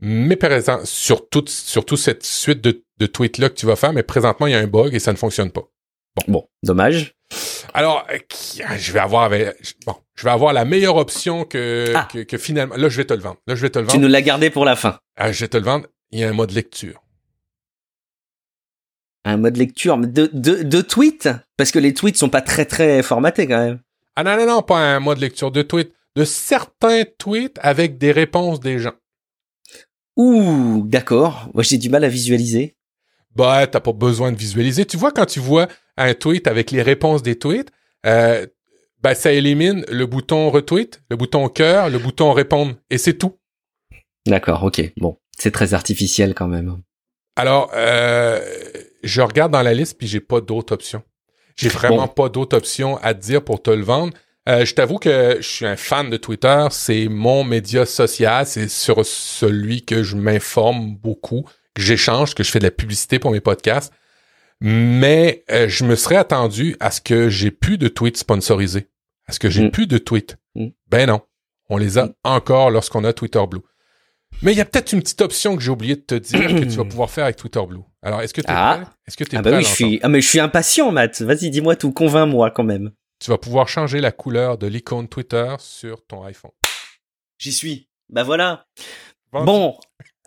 mais par exemple, sur toute, sur toute cette suite de, de tweets-là que tu vas faire, mais présentement, il y a un bug et ça ne fonctionne pas. Bon, bon dommage. Alors, euh, je vais avoir bon, je vais avoir la meilleure option que, ah. que, que, finalement. Là, je vais te le vendre. Là, je vais te le vendre. Tu nous l'as gardé pour la fin. Ah, je vais te le vendre. Il y a un mode lecture. Un mode lecture de, de, de tweets? Parce que les tweets sont pas très très formatés quand même. Ah non, non, non, pas un mode lecture de tweets. De certains tweets avec des réponses des gens. Ouh, d'accord. Moi, j'ai du mal à visualiser. Bah, t'as pas besoin de visualiser. Tu vois, quand tu vois un tweet avec les réponses des tweets, euh, ben, ça élimine le bouton retweet, le bouton cœur, le bouton répondre, et c'est tout. D'accord, ok. Bon, c'est très artificiel quand même. Alors, euh, je regarde dans la liste puis j'ai pas d'autres options. J'ai vraiment pas d'autres options à te dire pour te le vendre. Euh, je t'avoue que je suis un fan de Twitter. C'est mon média social. C'est sur celui que je m'informe beaucoup, que j'échange, que je fais de la publicité pour mes podcasts. Mais euh, je me serais attendu à ce que j'ai plus de tweets sponsorisés. À ce que j'ai mm. plus de tweets. Mm. Ben non. On les a mm. encore lorsqu'on a Twitter Blue. Mais il y a peut-être une petite option que j'ai oublié de te dire que tu vas pouvoir faire avec Twitter Blue. Alors, est-ce que tu es ah. prêt? Est-ce que tu es ah bah oui, je suis, ah mais je suis impatient, Matt. Vas-y, dis-moi tout. Convainc-moi quand même. Tu vas pouvoir changer la couleur de l'icône Twitter sur ton iPhone. J'y suis. Bah voilà. Bon,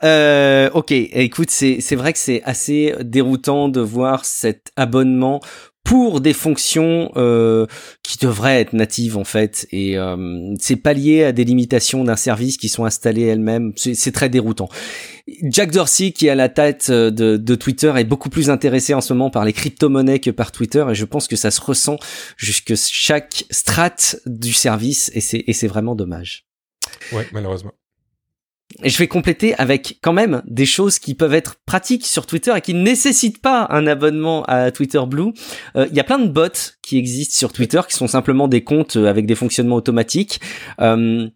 euh, ok, écoute, c'est c'est vrai que c'est assez déroutant de voir cet abonnement pour des fonctions euh, qui devraient être natives en fait. Et euh, c'est pas lié à des limitations d'un service qui sont installées elles-mêmes. C'est très déroutant. Jack Dorsey qui est à la tête de, de, Twitter est beaucoup plus intéressé en ce moment par les crypto-monnaies que par Twitter. Et je pense que ça se ressent jusque chaque strate du service. Et c'est et c'est vraiment dommage. Ouais malheureusement je vais compléter avec quand même des choses qui peuvent être pratiques sur Twitter et qui ne nécessitent pas un abonnement à Twitter Blue. Euh, il y a plein de bots qui existent sur Twitter qui sont simplement des comptes avec des fonctionnements automatiques. Euh,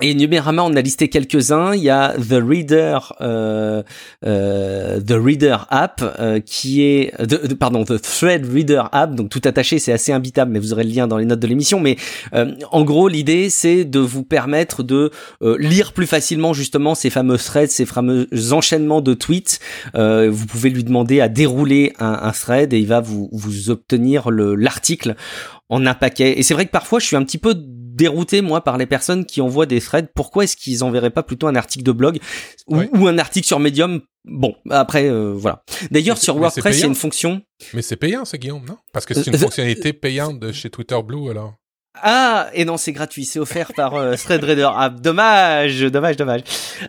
et Numérama, on a listé quelques-uns. Il y a The Reader, euh, euh, The Reader App, euh, qui est, pardon, The Thread Reader App. Donc tout attaché, c'est assez imbitable, mais vous aurez le lien dans les notes de l'émission. Mais euh, en gros, l'idée, c'est de vous permettre de euh, lire plus facilement justement ces fameux threads, ces fameux enchaînements de tweets. vous pouvez lui demander à dérouler un, un thread et il va vous vous obtenir l'article en un paquet. Et c'est vrai que parfois, je suis un petit peu dérouté moi par les personnes qui envoient des threads. Pourquoi est-ce qu'ils enverraient pas plutôt un article de blog ou, un article sur Medium? Bon, après euh, voilà. D'ailleurs sur WordPress, il y a une fonction. Mais c'est payant, ce Guillaume, non? Parce que c'est une euh, fonctionnalité payante de chez Twitter Blue alors. Ah, et non, c'est gratuit, c'est offert par euh, Threadreader. Ah, dommage, dommage, dommage.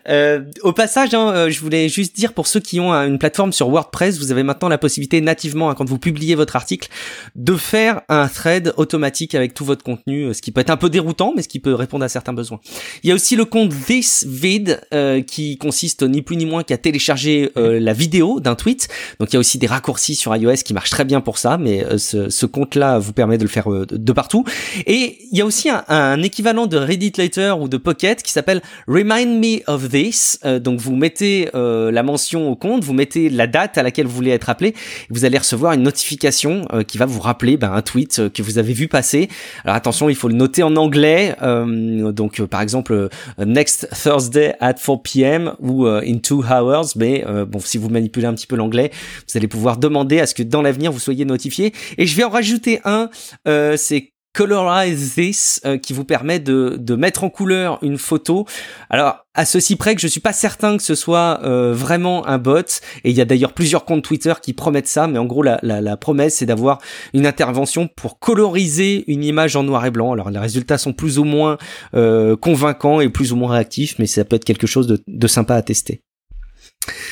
Euh, au passage, hein, euh, je voulais juste dire pour ceux qui ont une plateforme sur WordPress, vous avez maintenant la possibilité nativement, hein, quand vous publiez votre article, de faire un thread automatique avec tout votre contenu, euh, ce qui peut être un peu déroutant, mais ce qui peut répondre à certains besoins. Il y a aussi le compte ThisVid qui consiste ni plus ni moins qu'à télécharger la vidéo d'un tweet. Donc il y a aussi des raccourcis sur iOS qui marchent très bien pour ça, mais ce, ce compte-là vous permet de le faire de partout. Et et il y a aussi un, équivalent de Reddit Later ou de Pocket qui s'appelle Remind Me of This. Euh, donc vous mettez euh, la mention au compte, vous mettez la date à laquelle vous voulez être appelé, vous allez recevoir une notification euh, qui va vous rappeler ben, un tweet que vous avez vu passer. Alors attention, il faut le noter en anglais. donc par exemple next Thursday at 4 p.m. ou in two hours. Mais bon, si vous manipulez un petit peu l'anglais, vous allez pouvoir demander à ce que dans l'avenir vous soyez notifié. Et je vais en rajouter un. c'est Colorize This euh, qui vous permet de, de mettre en couleur une photo. Alors à ceci près que je suis pas certain que ce soit euh, vraiment un bot et il y a d'ailleurs plusieurs comptes Twitter qui promettent ça mais en gros la, la, la promesse c'est d'avoir une intervention pour coloriser une image en noir et blanc. Alors les résultats sont plus ou moins euh, convaincants et plus ou moins réactifs mais ça peut être quelque chose de, de sympa à tester.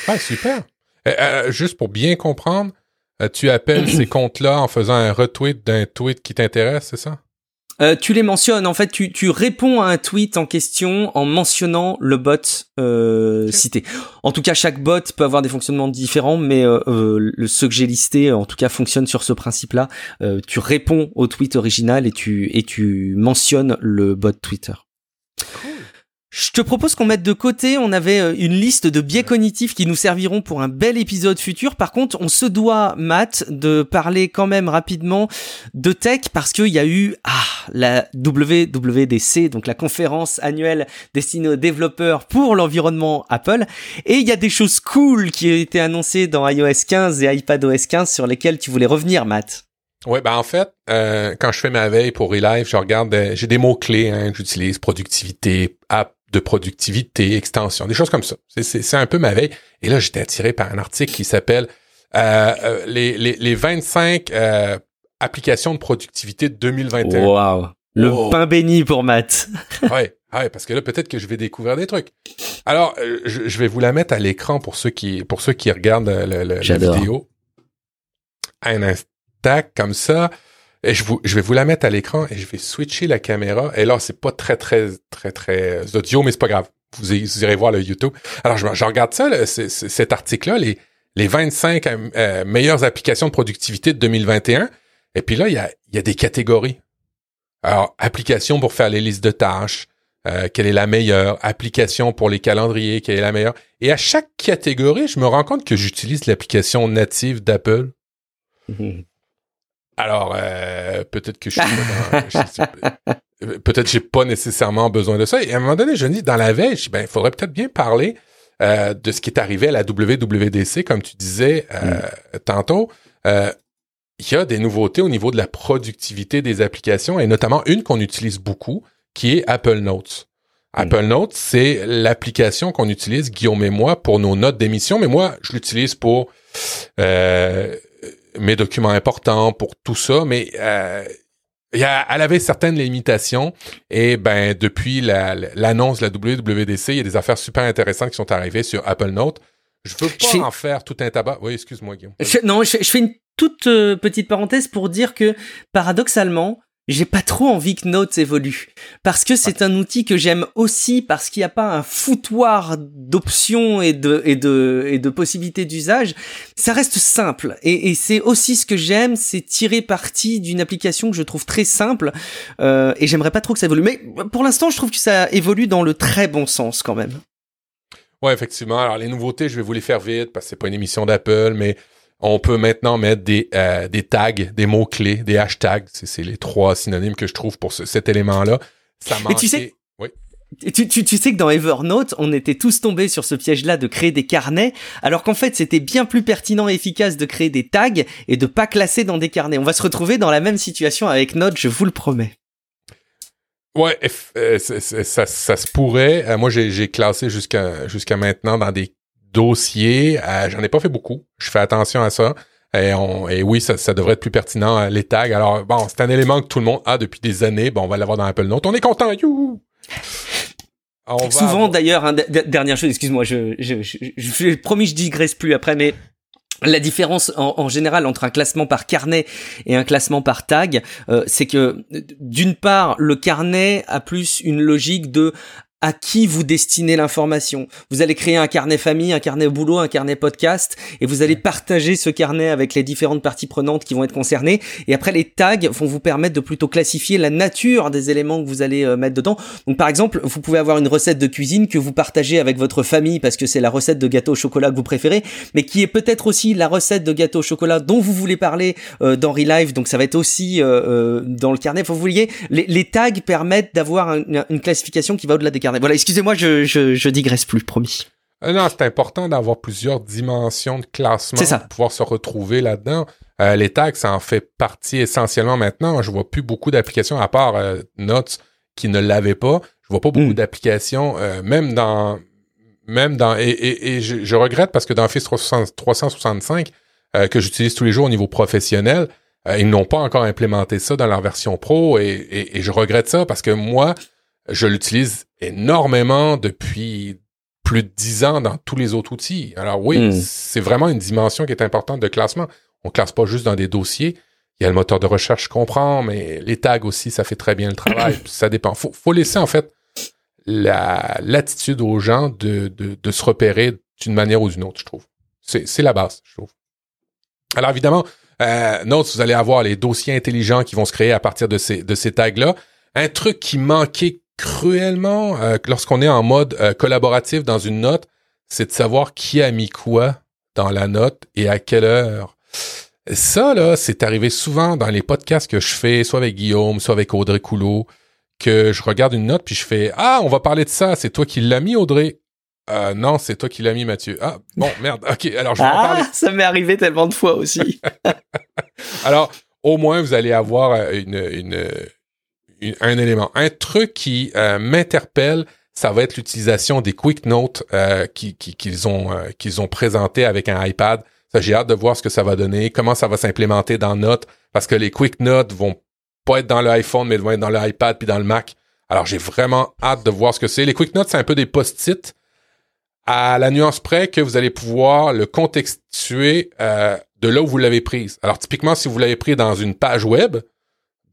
Ah super. juste pour bien comprendre, euh, tu appelles ces comptes-là en faisant un retweet d'un tweet qui t'intéresse, c'est ça? Euh, tu les mentionnes. En fait, tu, tu réponds à un tweet en question en mentionnant le bot euh, cité. En tout cas, chaque bot peut avoir des fonctionnements différents, mais euh, euh le, ceux que j'ai listés, en tout cas, fonctionnent sur ce principe-là. tu réponds au tweet original et tu et tu mentionnes le bot Twitter. Je te propose qu'on mette de côté, on avait euh, une liste de biais cognitifs qui nous serviront pour un bel épisode futur. Par contre, on se doit, Matt, de parler quand même rapidement de tech parce qu'il y a eu ah, la WWDC, donc la conférence annuelle destinée aux développeurs pour l'environnement Apple. Et il y a des choses cool qui ont été annoncées dans iOS 15 et iPadOS 15 sur lesquelles tu voulais revenir, Matt. Ouais, ben en fait, euh, quand je fais ma veille pour Relive, je regarde, euh, j'ai des mots clés hein, que j'utilise productivité, app de productivité, extension, des choses comme ça. C'est un peu ma veille. Et là, j'étais attiré par un article qui s'appelle euh, euh les, les, les 25 euh, applications de productivité de 2021. Wow. Le pain béni pour Matt. ouais, ouais, parce que là, peut-être que je vais découvrir des trucs. Alors, je, je vais vous la mettre à l'écran pour ceux qui pour ceux qui regardent le, le, la vidéo. Un instant, comme ça. Et je, vous, je vais vous la mettre à l'écran et je vais switcher la caméra. Et là, c'est pas très, très, très, très audio, mais c'est pas grave. Vous, irez voir le YouTube. Alors, je, regarde ça, cet article-là, les, les 25 euh, meilleures applications de productivité de 2021. Et puis là, il y a, y a des catégories. Alors, application pour faire les listes de tâches, euh, quelle est la meilleure, application pour les calendriers, quelle est la meilleure. Et à chaque catégorie, je me rends compte que j'utilise l'application native d'Apple. Alors, euh, peut-être que je suis peut-être j'ai pas nécessairement besoin de ça. Et à un moment donné, je me dis, dans la veille, ben, il faudrait peut-être bien parler euh, de ce qui est arrivé à la WWDC, comme tu disais euh, mm. tantôt. Il y a des nouveautés au niveau de la productivité des applications, et notamment une qu'on utilise beaucoup, qui est Apple Notes. Mm. Apple Notes, c'est l'application qu'on utilise, Guillaume et moi, pour nos notes d'émission, mais moi, je l'utilise pour euh, mes documents importants, pour tout ça, mais euh, elle avait certaines limitations et ben depuis l'annonce de la WWDC, il y a des affaires super intéressantes qui sont arrivées sur Apple Note. Je veux pas en faire tout un tabac. Oui, excuse-moi Guillaume. non, je, fais une toute euh, petite parenthèse pour dire que paradoxalement, j'ai pas trop envie que Notes évolue parce que c'est un outil que j'aime aussi parce qu'il n'y a pas un foutoir d'options et de et de et de possibilités d'usage. Ça reste simple et, c'est aussi ce que j'aime, c'est tirer parti d'une application que je trouve très simple euh, et j'aimerais pas trop que ça évolue. Mais pour l'instant, je trouve que ça évolue dans le très bon sens quand même. Ouais, effectivement. Alors les nouveautés, je vais vous les faire vite parce que c'est pas une émission d'Apple, mais on peut maintenant mettre des, euh, des tags, des mots-clés, des hashtags. C'est les trois synonymes que je trouve pour cet élément-là. Ça manquait... tu sais, oui. Tu, tu, tu, sais que dans Evernote, on était tous tombés sur ce piège-là de créer des carnets, alors qu'en fait, c'était bien plus pertinent et efficace de créer des tags et de pas classer dans des carnets. On va se retrouver dans la même situation avec Note, je vous le promets. Ouais, euh, ça, ça, se pourrait. Euh, moi, j'ai classé jusqu'à jusqu'à maintenant dans des dossier. Euh, j'en ai pas fait beaucoup. Je fais attention à ça. Et, on, et oui, ça, ça, devrait être plus pertinent, euh, les tags. Alors, bon, c'est un élément que tout le monde a depuis des années. Bon, on va l'avoir dans Apple Note. On est content. Youhou! Souvent, d'ailleurs, hein, dernière chose, excuse-moi, je, je, je, je, promis, je digresse plus après, mais la différence en, en, général entre un classement par carnet et un classement par tag, euh, c'est que d'une part, le carnet a plus une logique de à qui vous destinez l'information? Vous allez créer un carnet famille, un carnet boulot, un carnet podcast, et vous allez partager ce carnet avec les différentes parties prenantes qui vont être concernées. Et après, les tags vont vous permettre de plutôt classifier la nature des éléments que vous allez euh, mettre dedans. Donc, par exemple, vous pouvez avoir une recette de cuisine que vous partagez avec votre famille parce que c'est la recette de gâteau au chocolat que vous préférez, mais qui est peut-être aussi la recette de gâteau au chocolat dont vous voulez parler euh, dans Relive. Donc, ça va être aussi euh, euh dans le carnet. Vous voyez, les, les tags permettent d'avoir une classification qui va au-delà des voilà, excusez-moi, je, je, je digresse plus, promis. Euh, non, c'est important d'avoir plusieurs dimensions de classement ça. pour pouvoir se retrouver là-dedans. Euh, les tags, ça en fait partie essentiellement maintenant. Je vois plus beaucoup d'applications, à part euh, Notes qui ne l'avaient pas. Je vois pas beaucoup hmm. d'applications, même dans même dans et, et, je, regrette parce que dans Office 365 que j'utilise tous les jours au niveau professionnel, ils n'ont pas encore implémenté ça dans leur version pro et, et je regrette ça parce que moi, je l'utilise énormément depuis plus de dix ans dans tous les autres outils. Alors oui, hmm. c'est vraiment une dimension qui est importante de classement. On classe pas juste dans des dossiers. Il y a le moteur de recherche, je comprends, mais les tags aussi, ça fait très bien le travail. ça dépend. Faut, faut laisser en fait la l'attitude aux gens de, de, se repérer d'une manière ou d'une autre, je trouve. C'est la base, je trouve. Alors évidemment, euh, vous allez avoir les dossiers intelligents qui vont se créer à partir de ces, de ces tags-là. Un truc qui manquait cruellement euh, lorsqu'on est en mode euh, collaboratif dans une note, c'est de savoir qui a mis quoi dans la note et à quelle heure. Ça, là, c'est arrivé souvent dans les podcasts que je fais, soit avec Guillaume, soit avec Audrey Coulot, que je regarde une note puis je fais Ah, on va parler de ça, c'est toi qui l'as mis, Audrey. Euh, non, c'est toi qui l'as mis, Mathieu. Ah, bon, merde. OK, alors je vais en ah, parler. Ça m'est arrivé tellement de fois aussi. alors, au moins, vous allez avoir une, une, un élément. Un truc qui euh, m'interpelle, ça va être l'utilisation des quick notes euh, qu'ils ont euh, qu'ils ont présenté avec un iPad. J'ai hâte de voir ce que ça va donner, comment ça va s'implémenter dans Notes, parce que les quick notes vont pas être dans l'iPhone, mais vont être dans l'iPad puis dans le Mac. Alors, j'ai vraiment hâte de voir ce que c'est. Les quick notes, c'est un peu des post-it à la nuance près que vous allez pouvoir le contextuer de là où vous l'avez prise. Alors, typiquement, si vous l'avez pris dans une page web,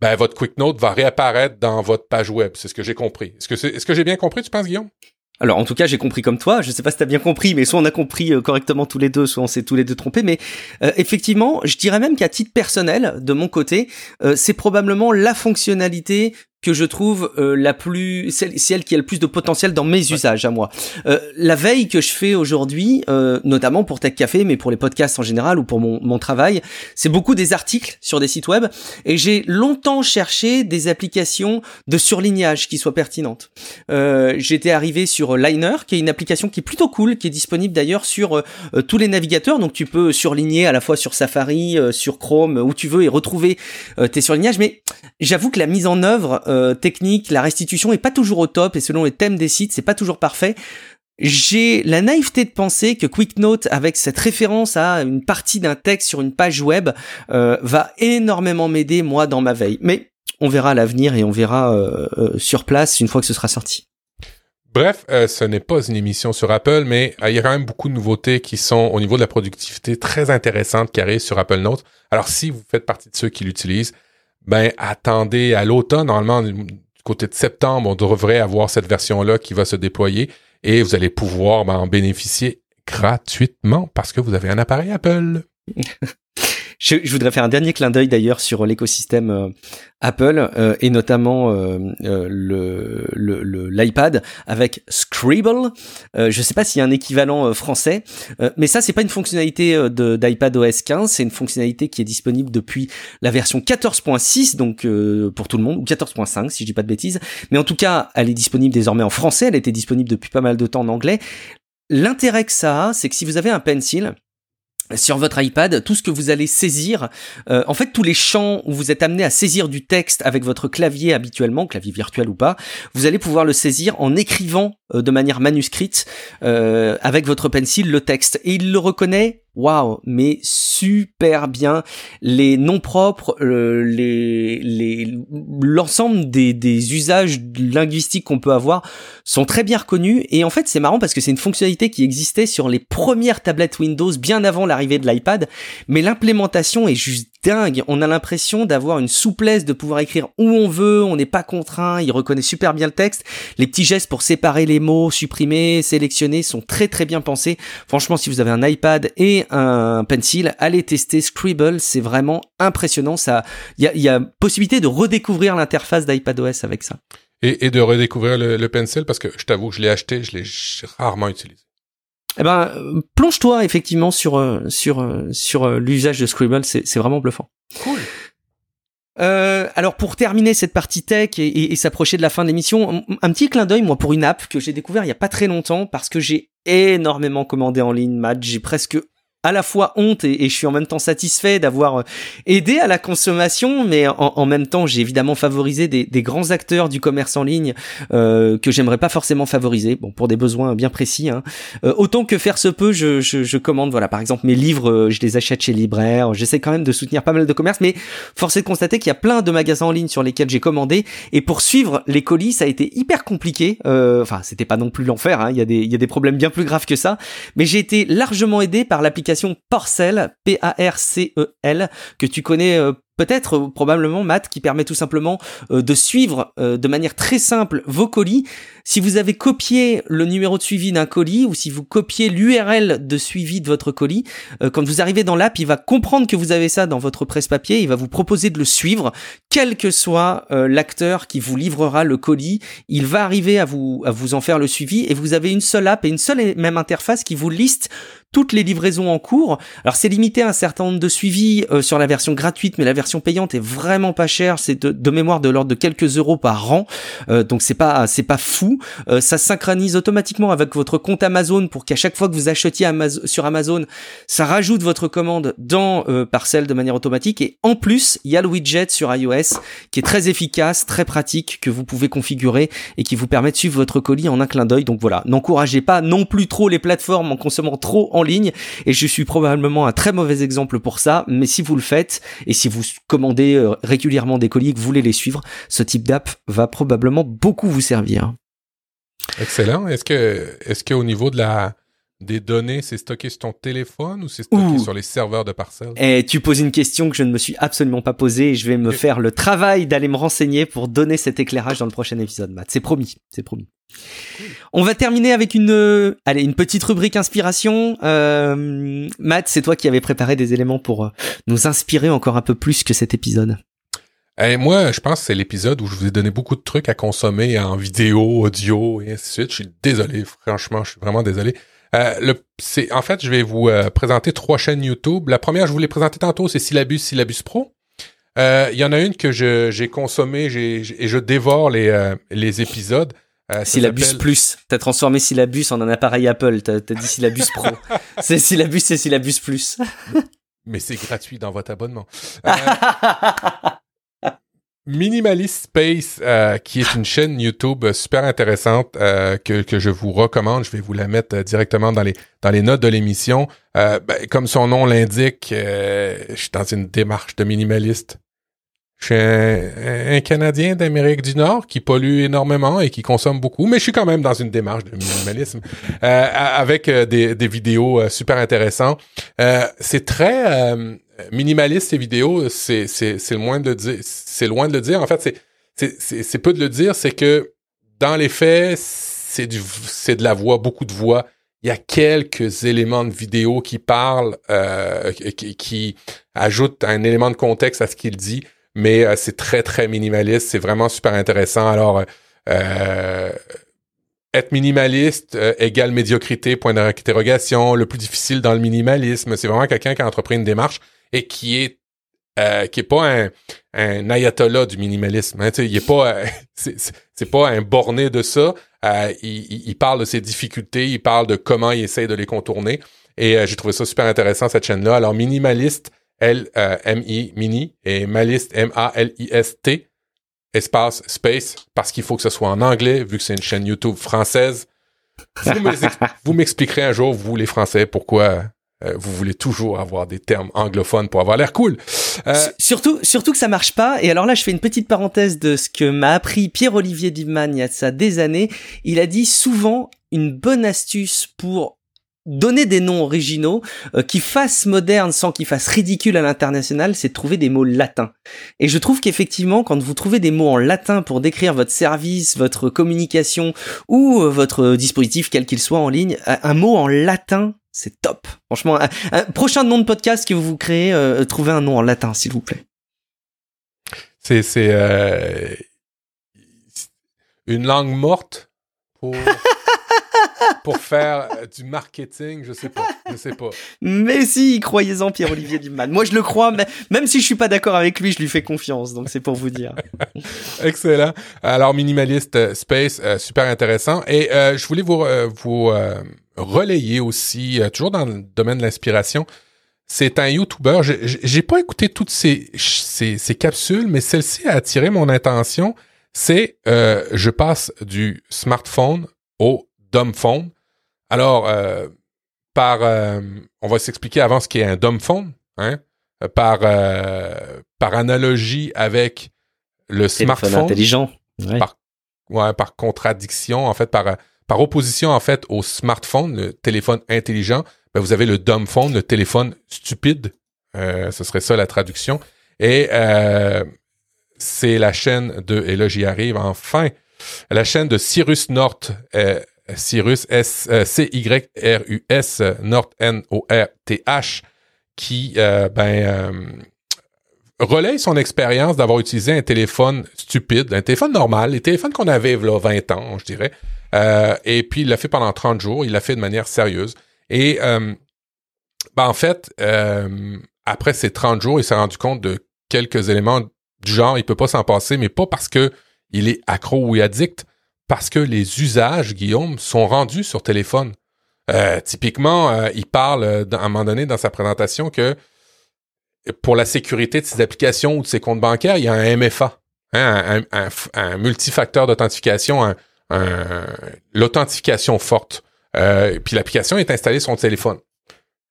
ben, votre quick note va réapparaître dans votre page web. C'est ce que j'ai compris. Est-ce que c'est, est-ce que j'ai bien compris, tu penses, Guillaume? Alors en tout cas j'ai compris comme toi, je sais pas si t'as bien compris, mais soit on a compris euh, correctement tous les deux, soit on s'est tous les deux trompés, mais euh, effectivement je dirais même qu'à titre personnel, de mon côté, euh, c'est probablement la fonctionnalité que je trouve euh, la plus celle, celle qui a le plus de potentiel dans mes usages à moi. Euh, la veille que je fais aujourd'hui, euh, notamment pour Tech Café, mais pour les podcasts en général ou pour mon, mon travail, c'est beaucoup des articles sur des sites web et j'ai longtemps cherché des applications de surlignage qui soient pertinentes. J'étais arrivé sur Liner, qui est une application qui est plutôt cool, qui est disponible d'ailleurs sur tous les navigateurs, donc tu peux surligner à la fois sur Safari, sur Chrome, où tu veux et retrouver tes surlignages. Mais j'avoue que la mise en œuvre euh, technique, la restitution est pas toujours au top et selon les thèmes des sites, c'est pas toujours parfait. J'ai la naïveté de penser que QuickNote, avec cette référence à une partie d'un texte sur une page web, euh, va énormément m'aider moi dans ma veille. Mais on verra à l'avenir et on verra euh, sur place une fois que ce sera sorti. Bref, ce n'est pas une émission sur Apple, mais il y a quand même beaucoup de nouveautés qui sont au niveau de la productivité très intéressantes qui arrivent sur Apple Note. Alors si vous faites partie de ceux qui l'utilisent, ben attendez à l'automne. Normalement, du côté de septembre, on devrait avoir cette version-là qui va se déployer et vous allez pouvoir ben, en bénéficier gratuitement parce que vous avez un appareil Apple. Je, je, voudrais faire un dernier clin d'œil d'ailleurs sur l'écosystème euh, Apple euh, et notamment euh, le l'iPad avec Scribble. je sais pas s'il y a un équivalent français, mais ça c'est pas une fonctionnalité d'iPad OS 15, c'est une fonctionnalité qui est disponible depuis la version 14.6 donc pour tout le monde ou 14.5 si je dis pas de bêtises. Mais en tout cas, elle est disponible désormais en français, elle était disponible depuis pas mal de temps en anglais. L'intérêt que ça a, c'est que si vous avez un pencil, sur votre iPad, tout ce que vous allez saisir, euh, en fait tous les champs où vous êtes amené à saisir du texte avec votre clavier habituellement, clavier virtuel ou pas, vous allez pouvoir le saisir en écrivant de manière manuscrite euh, avec votre pencil le texte. Et il le reconnaît waouh, mais super bien. Les noms propres, euh, les, les, l'ensemble des, des usages linguistiques qu'on peut avoir sont très bien reconnus. Et en fait, c'est marrant parce que c'est une fonctionnalité qui existait sur les premières tablettes Windows bien avant l'arrivée de l'iPad, mais l'implémentation est juste dingue. On a l'impression d'avoir une souplesse de pouvoir écrire où on veut, on n'est pas contraint, il reconnaît super bien le texte. Les petits gestes pour séparer les mots, supprimer, sélectionner sont très très bien pensés. Franchement, si vous avez un iPad et un pencil, allez tester Scribble, c'est vraiment impressionnant. Ça, il y a, possibilité de redécouvrir l'interface d'iPadOS avec ça. Et, de redécouvrir le, le pencil parce que je t'avoue je l'ai acheté, je l'ai rarement utilisé. Eh ben, plonge-toi effectivement sur euh, sur euh, sur euh, l'usage de Scribble, c'est vraiment bluffant. Cool. Euh, alors pour terminer cette partie tech et, et, s'approcher de la fin de l'émission, un, petit clin d'œil moi pour une app que j'ai découvert il y a pas très longtemps parce que j'ai énormément commandé en ligne, Matt. J'ai presque à la fois honte et, je suis en même temps satisfait d'avoir aidé à la consommation, mais en, même temps, j'ai évidemment favorisé des, des, grands acteurs du commerce en ligne que j'aimerais pas forcément favoriser, bon pour des besoins bien précis. Hein. autant que faire se peut, je, je, je, commande, voilà, par exemple mes livres, je les achète chez libraire. J'essaie quand même de soutenir pas mal de commerces, mais force est de constater qu'il y a plein de magasins en ligne sur lesquels j'ai commandé et pour suivre les colis, ça a été hyper compliqué. Euh, enfin, c'était pas non plus l'enfer. Hein. Il y il y a des problèmes bien plus graves que ça, mais j'ai été largement aidé par l'application Parcel, P-A-R-C-E-L, que tu connais euh, peut-être euh, probablement Matt qui permet tout simplement euh, de suivre de manière très simple vos colis. Si vous avez copié le numéro de suivi d'un colis ou si vous copiez l'URL de suivi de votre colis, quand vous arrivez dans l'app, il va comprendre que vous avez ça dans votre presse-papier, il va vous proposer de le suivre, quel que soit l'acteur qui vous livrera le colis, il va arriver à vous à vous en faire le suivi et vous avez une seule app et une seule et même interface qui vous liste toutes les livraisons en cours. Alors c'est limité à un certain nombre de suivis sur la version gratuite, mais la version payante est vraiment pas chère, c'est de, mémoire de l'ordre de quelques euros par an, euh, donc c'est pas c'est pas fou. Euh, ça synchronise automatiquement avec votre compte Amazon pour qu'à chaque fois que vous achetiez sur Amazon, ça rajoute votre commande dans euh, Parcel de manière automatique. Et en plus, il y a le widget sur iOS qui est très efficace, très pratique, que vous pouvez configurer et qui vous permet de suivre votre colis en un clin d'œil. Donc voilà, n'encouragez pas non plus trop les plateformes en consommant trop en ligne. Et je suis probablement un très mauvais exemple pour ça. Mais si vous le faites et si vous commandez euh, régulièrement des colis que vous voulez les suivre, ce type d'app va probablement beaucoup vous servir. Excellent. Est-ce que, est-ce qu'au niveau de la, des données, c'est stocké sur ton téléphone ou c'est stocké sur les serveurs de Parcel Et tu poses une question que je ne me suis absolument pas posée et je vais me faire le travail d'aller me renseigner pour donner cet éclairage dans le prochain épisode, Matt. C'est promis, c'est promis. On va terminer avec une, euh, allez, une petite rubrique inspiration. Euh, Matt, c'est toi qui avais préparé des éléments pour euh, nous inspirer encore un peu plus que cet épisode. Et moi, je pense que c'est l'épisode où je vous ai donné beaucoup de trucs à consommer en vidéo, audio et ainsi de suite. Je suis désolé, franchement, je suis vraiment désolé. Euh, le, c'est, en fait, je vais vous euh, présenter trois chaînes YouTube. La première, je vous l'ai présentée tantôt, c'est Syllabus, Syllabus Pro. Euh, il y en a une que je, j'ai consommé j'ai, et je dévore les, les épisodes. syllabus Plus. T'as transformé Syllabus en un appareil Apple. T'as, t'as dit Syllabus Pro. c'est Syllabus, c'est Syllabus Plus. Mais c'est gratuit dans votre abonnement. Minimalist Space, euh, qui est une chaîne YouTube super intéressante euh, que, que je vous recommande. Je vais vous la mettre euh, directement dans les dans les notes de l'émission. Ben, comme son nom l'indique, je suis dans une démarche de minimaliste. Je suis un, Canadien d'Amérique du Nord qui pollue énormément et qui consomme beaucoup, mais je suis quand même dans une démarche de minimalisme avec des, des vidéos super intéressantes. c'est très minimaliste ces vidéos, c'est c'est c'est loin de le dire. C'est loin de le dire. En fait, c'est c'est c'est peu de le dire. C'est que dans les faits, c'est du c'est de la voix, beaucoup de voix. Il y a quelques éléments de vidéo qui parlent, euh, qui, qui ajoutent un élément de contexte à ce qu'il dit, mais euh, c'est très très minimaliste. C'est vraiment super intéressant. Alors euh, être minimaliste euh, égale médiocrité, point d'interrogation. Le plus difficile dans le minimalisme, c'est vraiment quelqu'un qui a entrepris une démarche et qui est euh, qui est pas un, un ayatollah du minimalisme. Hein, il est pas euh, c'est pas un borné de ça. Euh, il, il, parle de ses difficultés, il parle de comment il essaie de les contourner. Et j'ai trouvé ça super intéressant cette chaîne-là. Alors minimaliste L M I mini et maliste M A L I S T espace space parce qu'il faut que ce soit en anglais vu que c'est une chaîne YouTube française. Vous m'expliquerez un jour vous les Français pourquoi euh, vous voulez toujours avoir des termes anglophones pour avoir l'air cool. Euh, surtout, surtout que ça marche pas. Et alors là, je fais une petite parenthèse de ce que m'a appris Pierre-Olivier Dibman il y a de ça des années. Il a dit souvent une bonne astuce pour donner des noms originaux euh, qui fassent moderne sans qu'ils fassent ridicule à l'international, c'est de trouver des mots latins. Et je trouve qu'effectivement, quand vous trouvez des mots en latin pour décrire votre service, votre communication ou votre dispositif quel qu'il soit en ligne, un mot en latin c'est top. Franchement, un, prochain nom de podcast que vous créez, euh, trouvez un nom en latin, s'il vous plaît. C'est c'est euh, une langue morte pour pour faire euh, du marketing, je sais pas, je sais pas. Mais si, croyez-en Pierre-Olivier Dibman. Moi je le crois, mais même si je suis pas d'accord avec lui, je lui fais confiance, donc c'est pour vous dire. Excellent. Alors minimaliste space, super intéressant. Et je voulais vous vous relayé aussi, toujours dans le domaine de l'inspiration. C'est un YouTuber. J'ai pas écouté toutes ces, ces, capsules, mais celle-ci a attiré mon attention. C'est je passe du smartphone au dumbphone. Alors, par, on va s'expliquer avant ce qu'est un dumbphone, hein, par par analogie avec le smartphone intelligent, par, ouais, par contradiction, en fait, par, par opposition, en fait, au smartphone, le téléphone intelligent, ben, vous avez le dumb phone, le téléphone stupide. Euh, ce serait ça la traduction. Et euh, c'est la chaîne de, et là j'y arrive enfin, la chaîne de Cyrus North, euh, Cyrus S, euh, North N-O-R-T-H, qui, euh, ben, relaye son expérience d'avoir utilisé un téléphone stupide, un téléphone normal, les téléphones qu'on avait là 20 ans, je dirais. Euh, et puis il l'a fait pendant 30 jours, il l'a fait de manière sérieuse. Et euh, ben, en fait, euh, après ces 30 jours, il s'est rendu compte de quelques éléments du genre, il peut pas s'en passer, mais pas parce que il est accro ou addict, parce que les usages, Guillaume, sont rendus sur téléphone. typiquement, il parle à un moment donné dans sa présentation que pour la sécurité de ses applications ou de ses comptes bancaires, il y a un MFA, hein, un, multifacteur d'authentification, l'authentification forte. Euh, puis l'application est installée sur ton téléphone.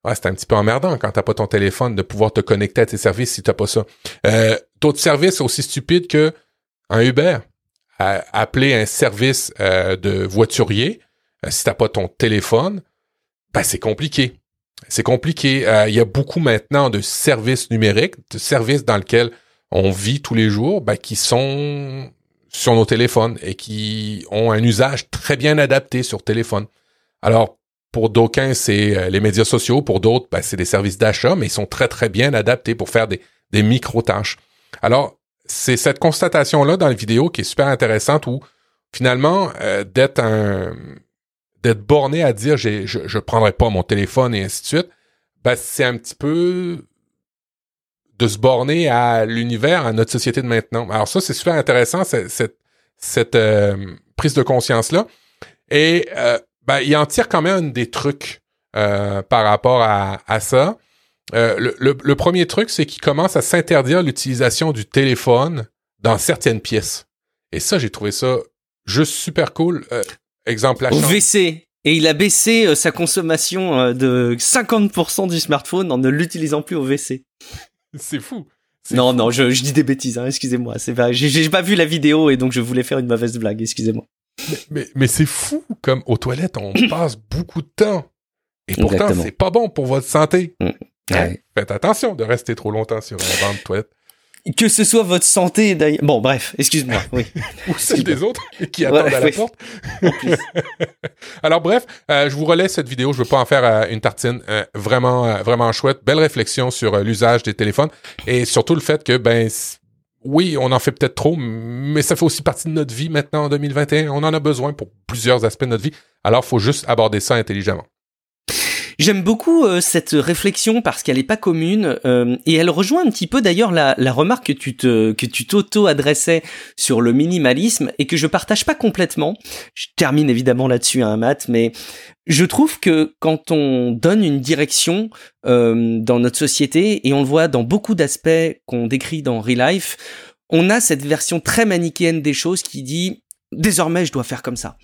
C'est un petit peu emmerdant quand t'as pas ton téléphone de pouvoir te connecter à tes services si t'as pas ça. Euh, D'autres services aussi stupides que un Uber. Appeler un service euh, de voiturier, euh, si t'as pas ton téléphone, ben c'est compliqué. C'est compliqué. Euh, il y a beaucoup maintenant de services numériques, de services dans lesquels on vit tous les jours, ben, qui sont sur nos téléphones et qui ont un usage très bien adapté sur téléphone. Alors, pour d'aucuns, c'est euh, les médias sociaux, pour d'autres, ben, c'est des services d'achat, mais ils sont très, très bien adaptés pour faire des, des micro-tâches. Alors, c'est cette constatation-là dans la vidéo qui est super intéressante où, finalement, euh, d'être un, d'être borné à dire je, je prendrai pas mon téléphone et ainsi de suite, ben, c'est un petit peu de se borner à l'univers, à notre société de maintenant. Alors ça, c'est super intéressant, cette, cette, euh, prise de conscience-là. Et euh, ben, il en tire quand même des trucs par rapport à, à ça. Le, le, premier truc, c'est qu'il commence à s'interdire l'utilisation du téléphone dans certaines pièces. Et ça, j'ai trouvé ça juste super cool. Exemple Au WC. Et il a baissé euh, sa consommation euh, de 50% du smartphone en ne l'utilisant plus au WC. C'est fou. Non, non, je, dis des bêtises, hein, excusez-moi. C'est pas, j'ai pas vu la vidéo et donc je voulais faire une mauvaise blague, excusez-moi. Mais, mais, c'est fou, comme aux toilettes, on passe beaucoup de temps. Et pourtant, c'est pas bon pour votre santé. Faites attention de rester trop longtemps sur un banc de toilette que ce soit votre santé d'ailleurs. Bon, bref, excuse-moi. Oui. Ou celle des autres qui attendent à la porte. Alors bref, euh, je vous relais cette vidéo. Je veux pas en faire euh, une tartine. Euh, vraiment, vraiment chouette. Belle réflexion sur l'usage des téléphones et surtout le fait que ben oui, on en fait peut-être trop, mais ça fait aussi partie de notre vie maintenant en 2021. On en a besoin pour plusieurs aspects de notre vie. Alors, faut juste aborder ça intelligemment. J'aime beaucoup euh, cette réflexion parce qu'elle est pas commune euh, et elle rejoint un petit peu d'ailleurs la, la, remarque que tu te que tu t'auto adressais sur le minimalisme et que je partage pas complètement. Je termine évidemment là-dessus un hein, Matt, mais je trouve que quand on donne une direction euh, dans notre société et on le voit dans beaucoup d'aspects qu'on décrit dans Real Life, on a cette version très manichéenne des choses qui dit désormais je dois faire comme ça.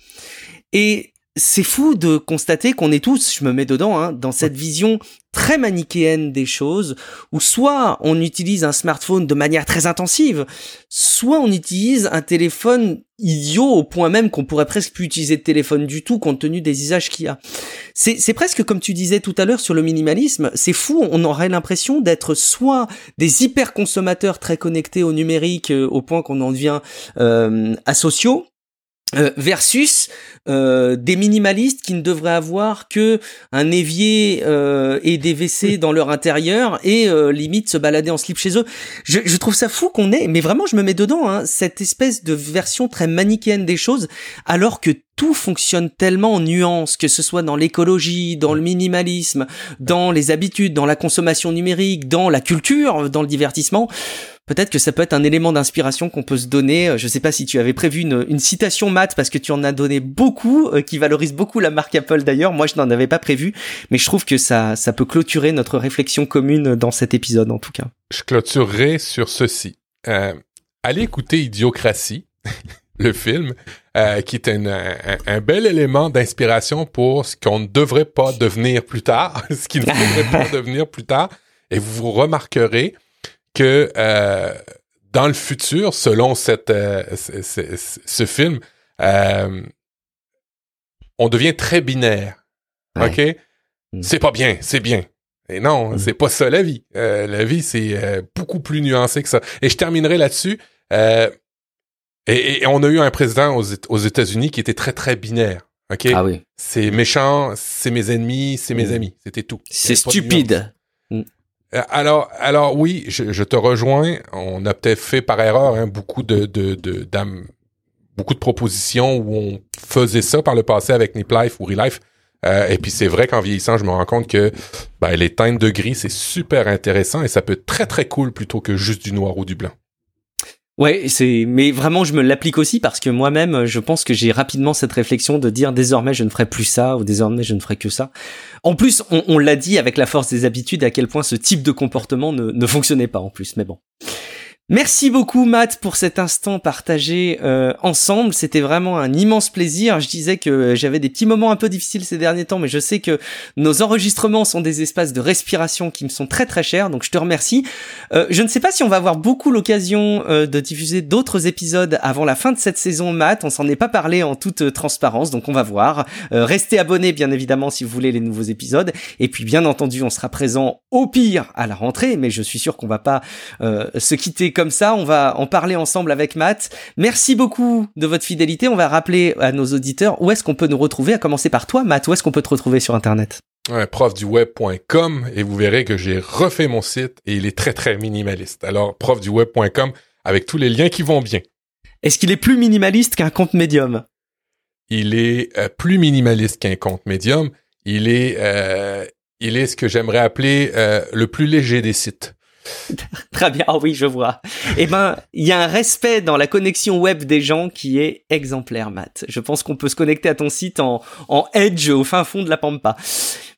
Et c'est fou de constater qu'on est tous, je me mets dedans, hein, dans cette vision très manichéenne des choses, où soit on utilise un smartphone de manière très intensive, soit on utilise un téléphone idiot au point même qu'on pourrait presque plus utiliser de téléphone du tout compte tenu des usages qu'il y a. C'est presque comme tu disais tout à l'heure sur le minimalisme, c'est fou, on aurait l'impression d'être soit des hyper consommateurs très connectés au numérique euh, au point qu'on en devient euh, asociaux, euh, versus euh, des minimalistes qui ne devraient avoir que un évier euh, et des WC dans leur intérieur et limite se balader en slip chez eux. Je, je trouve ça fou qu'on ait, mais vraiment je me mets dedans, hein, cette espèce de version très manichéenne des choses, alors que tout fonctionne tellement en nuances, que ce soit dans l'écologie, dans le minimalisme, dans les habitudes, dans la consommation numérique, dans la culture, dans le divertissement peut-être que ça peut être un élément d'inspiration qu'on peut se donner. Euh, je sais pas si tu avais prévu une, citation, Matt, parce que tu en as donné beaucoup beaucoup, qui valorise beaucoup la marque Apple d'ailleurs. Moi, je n'en avais pas prévu, mais je trouve que ça, ça peut clôturer notre réflexion commune dans cet épisode en tout cas. Je clôturerai sur ceci. allez écouter Idiocratie. le film, euh, qui est un, bel élément d'inspiration pour ce qu'on ne devrait pas devenir plus tard, ce qui ne devrait pas devenir plus tard. Et vous remarquerez que euh, dans le futur, selon cette, euh, ce, film, on devient très binaire. OK? Mm. C'est pas bien, c'est bien. Et non, mm. c'est pas ça la vie. la vie, c'est beaucoup plus nuancé que ça. Et je terminerai là-dessus. Et, on a eu un président aux, États-Unis qui était très très binaire. Ok? Ah oui. C'est méchant, c'est mes ennemis, c'est mes mm. amis. C'était tout. C'est stupide. Euh, alors, alors oui, je, te rejoins. On a peut-être fait par erreur hein, beaucoup de, de, de, beaucoup de propositions où on faisait ça par le passé avec Nip Life ou Relife. Euh, et puis c'est vrai qu'en vieillissant, je me rends compte que ben, les teintes de gris, c'est super intéressant et ça peut être très très cool plutôt que juste du noir ou du blanc. Ouais, c'est mais vraiment je me l'applique aussi parce que moi-même je pense que j'ai rapidement cette réflexion de dire désormais je ne ferai plus ça ou désormais je ne ferai que ça. En plus, on, l'a dit avec la force des habitudes à quel point ce type de comportement ne fonctionnait pas en plus, mais bon. Merci beaucoup Matt pour cet instant partagé euh, ensemble. C'était vraiment un immense plaisir. Je disais que j'avais des petits moments un peu difficiles ces derniers temps, mais je sais que nos enregistrements sont des espaces de respiration qui me sont très très chers, donc je te remercie. Euh, je ne sais pas si on va avoir beaucoup l'occasion euh, de diffuser d'autres épisodes avant la fin de cette saison Matt. On s'en est pas parlé en toute transparence, donc on va voir. restez abonnés bien évidemment si vous voulez les nouveaux épisodes. Et puis bien entendu, on sera présent au pire à la rentrée, mais je suis sûr qu'on va pas se quitter comme ça, on va en parler ensemble avec Matt. Merci beaucoup de votre fidélité. On va rappeler à nos auditeurs où est-ce qu'on peut nous retrouver, à commencer par toi, Matt. Où est-ce qu'on peut te retrouver sur Internet? Ouais, profduweb.com et vous verrez que j'ai refait mon site et il est très très minimaliste. Alors profduweb.com avec tous les liens qui vont bien. Est-ce qu'il est plus minimaliste qu'un compte médium? Il est euh, plus minimaliste qu'un compte médium. Il est euh, il est ce que j'aimerais appeler euh, le plus léger des sites. Très bien. Ah oui, je vois. Eh ben, il y a un respect dans la connexion web des gens qui est exemplaire, Matt. Je pense qu'on peut se connecter à ton site en, en Edge au fin fond de la Pampa.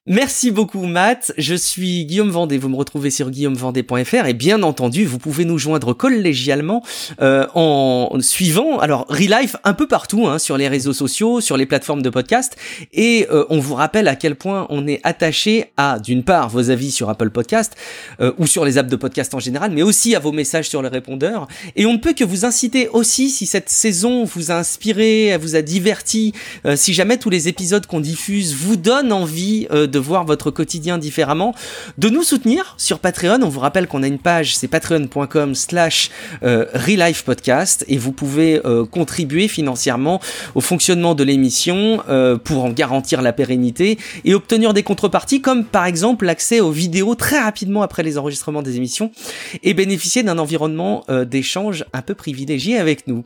Merci beaucoup Matt, je suis Guillaume Vendée, vous me retrouvez sur guillaumevendée.fr et bien entendu vous pouvez nous joindre collégialement euh, en suivant alors Relife un peu partout hein, sur les réseaux sociaux, sur les plateformes de podcast. Et euh, on vous rappelle à quel point on est attaché à d'une part vos avis sur Apple Podcast euh, ou sur les apps de podcast en général mais aussi à vos messages sur le répondeur. Et on ne peut que vous inciter aussi si cette saison vous a inspiré, vous a diverti, si jamais tous les épisodes qu'on diffuse vous donnent envie de voir votre quotidien différemment, de nous soutenir sur Patreon. On vous rappelle qu'on a une page, c'est patreon.com slash euh, podcast et vous pouvez euh, contribuer financièrement au fonctionnement de l'émission euh, pour en garantir la pérennité et obtenir des contreparties comme par exemple l'accès aux vidéos très rapidement après les enregistrements des émissions et bénéficier d'un environnement d'échange un peu privilégié avec nous.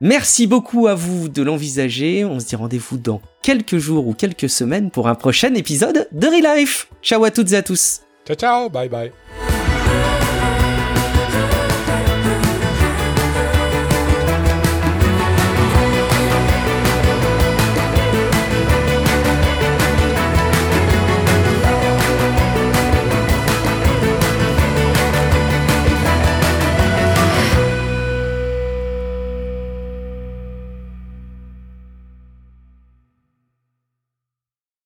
Merci beaucoup à vous de l'envisager. On se dit rendez-vous dans quelques jours ou quelques semaines pour un prochain épisode de Relife. Ciao à toutes et à tous. Ciao ciao, bye bye.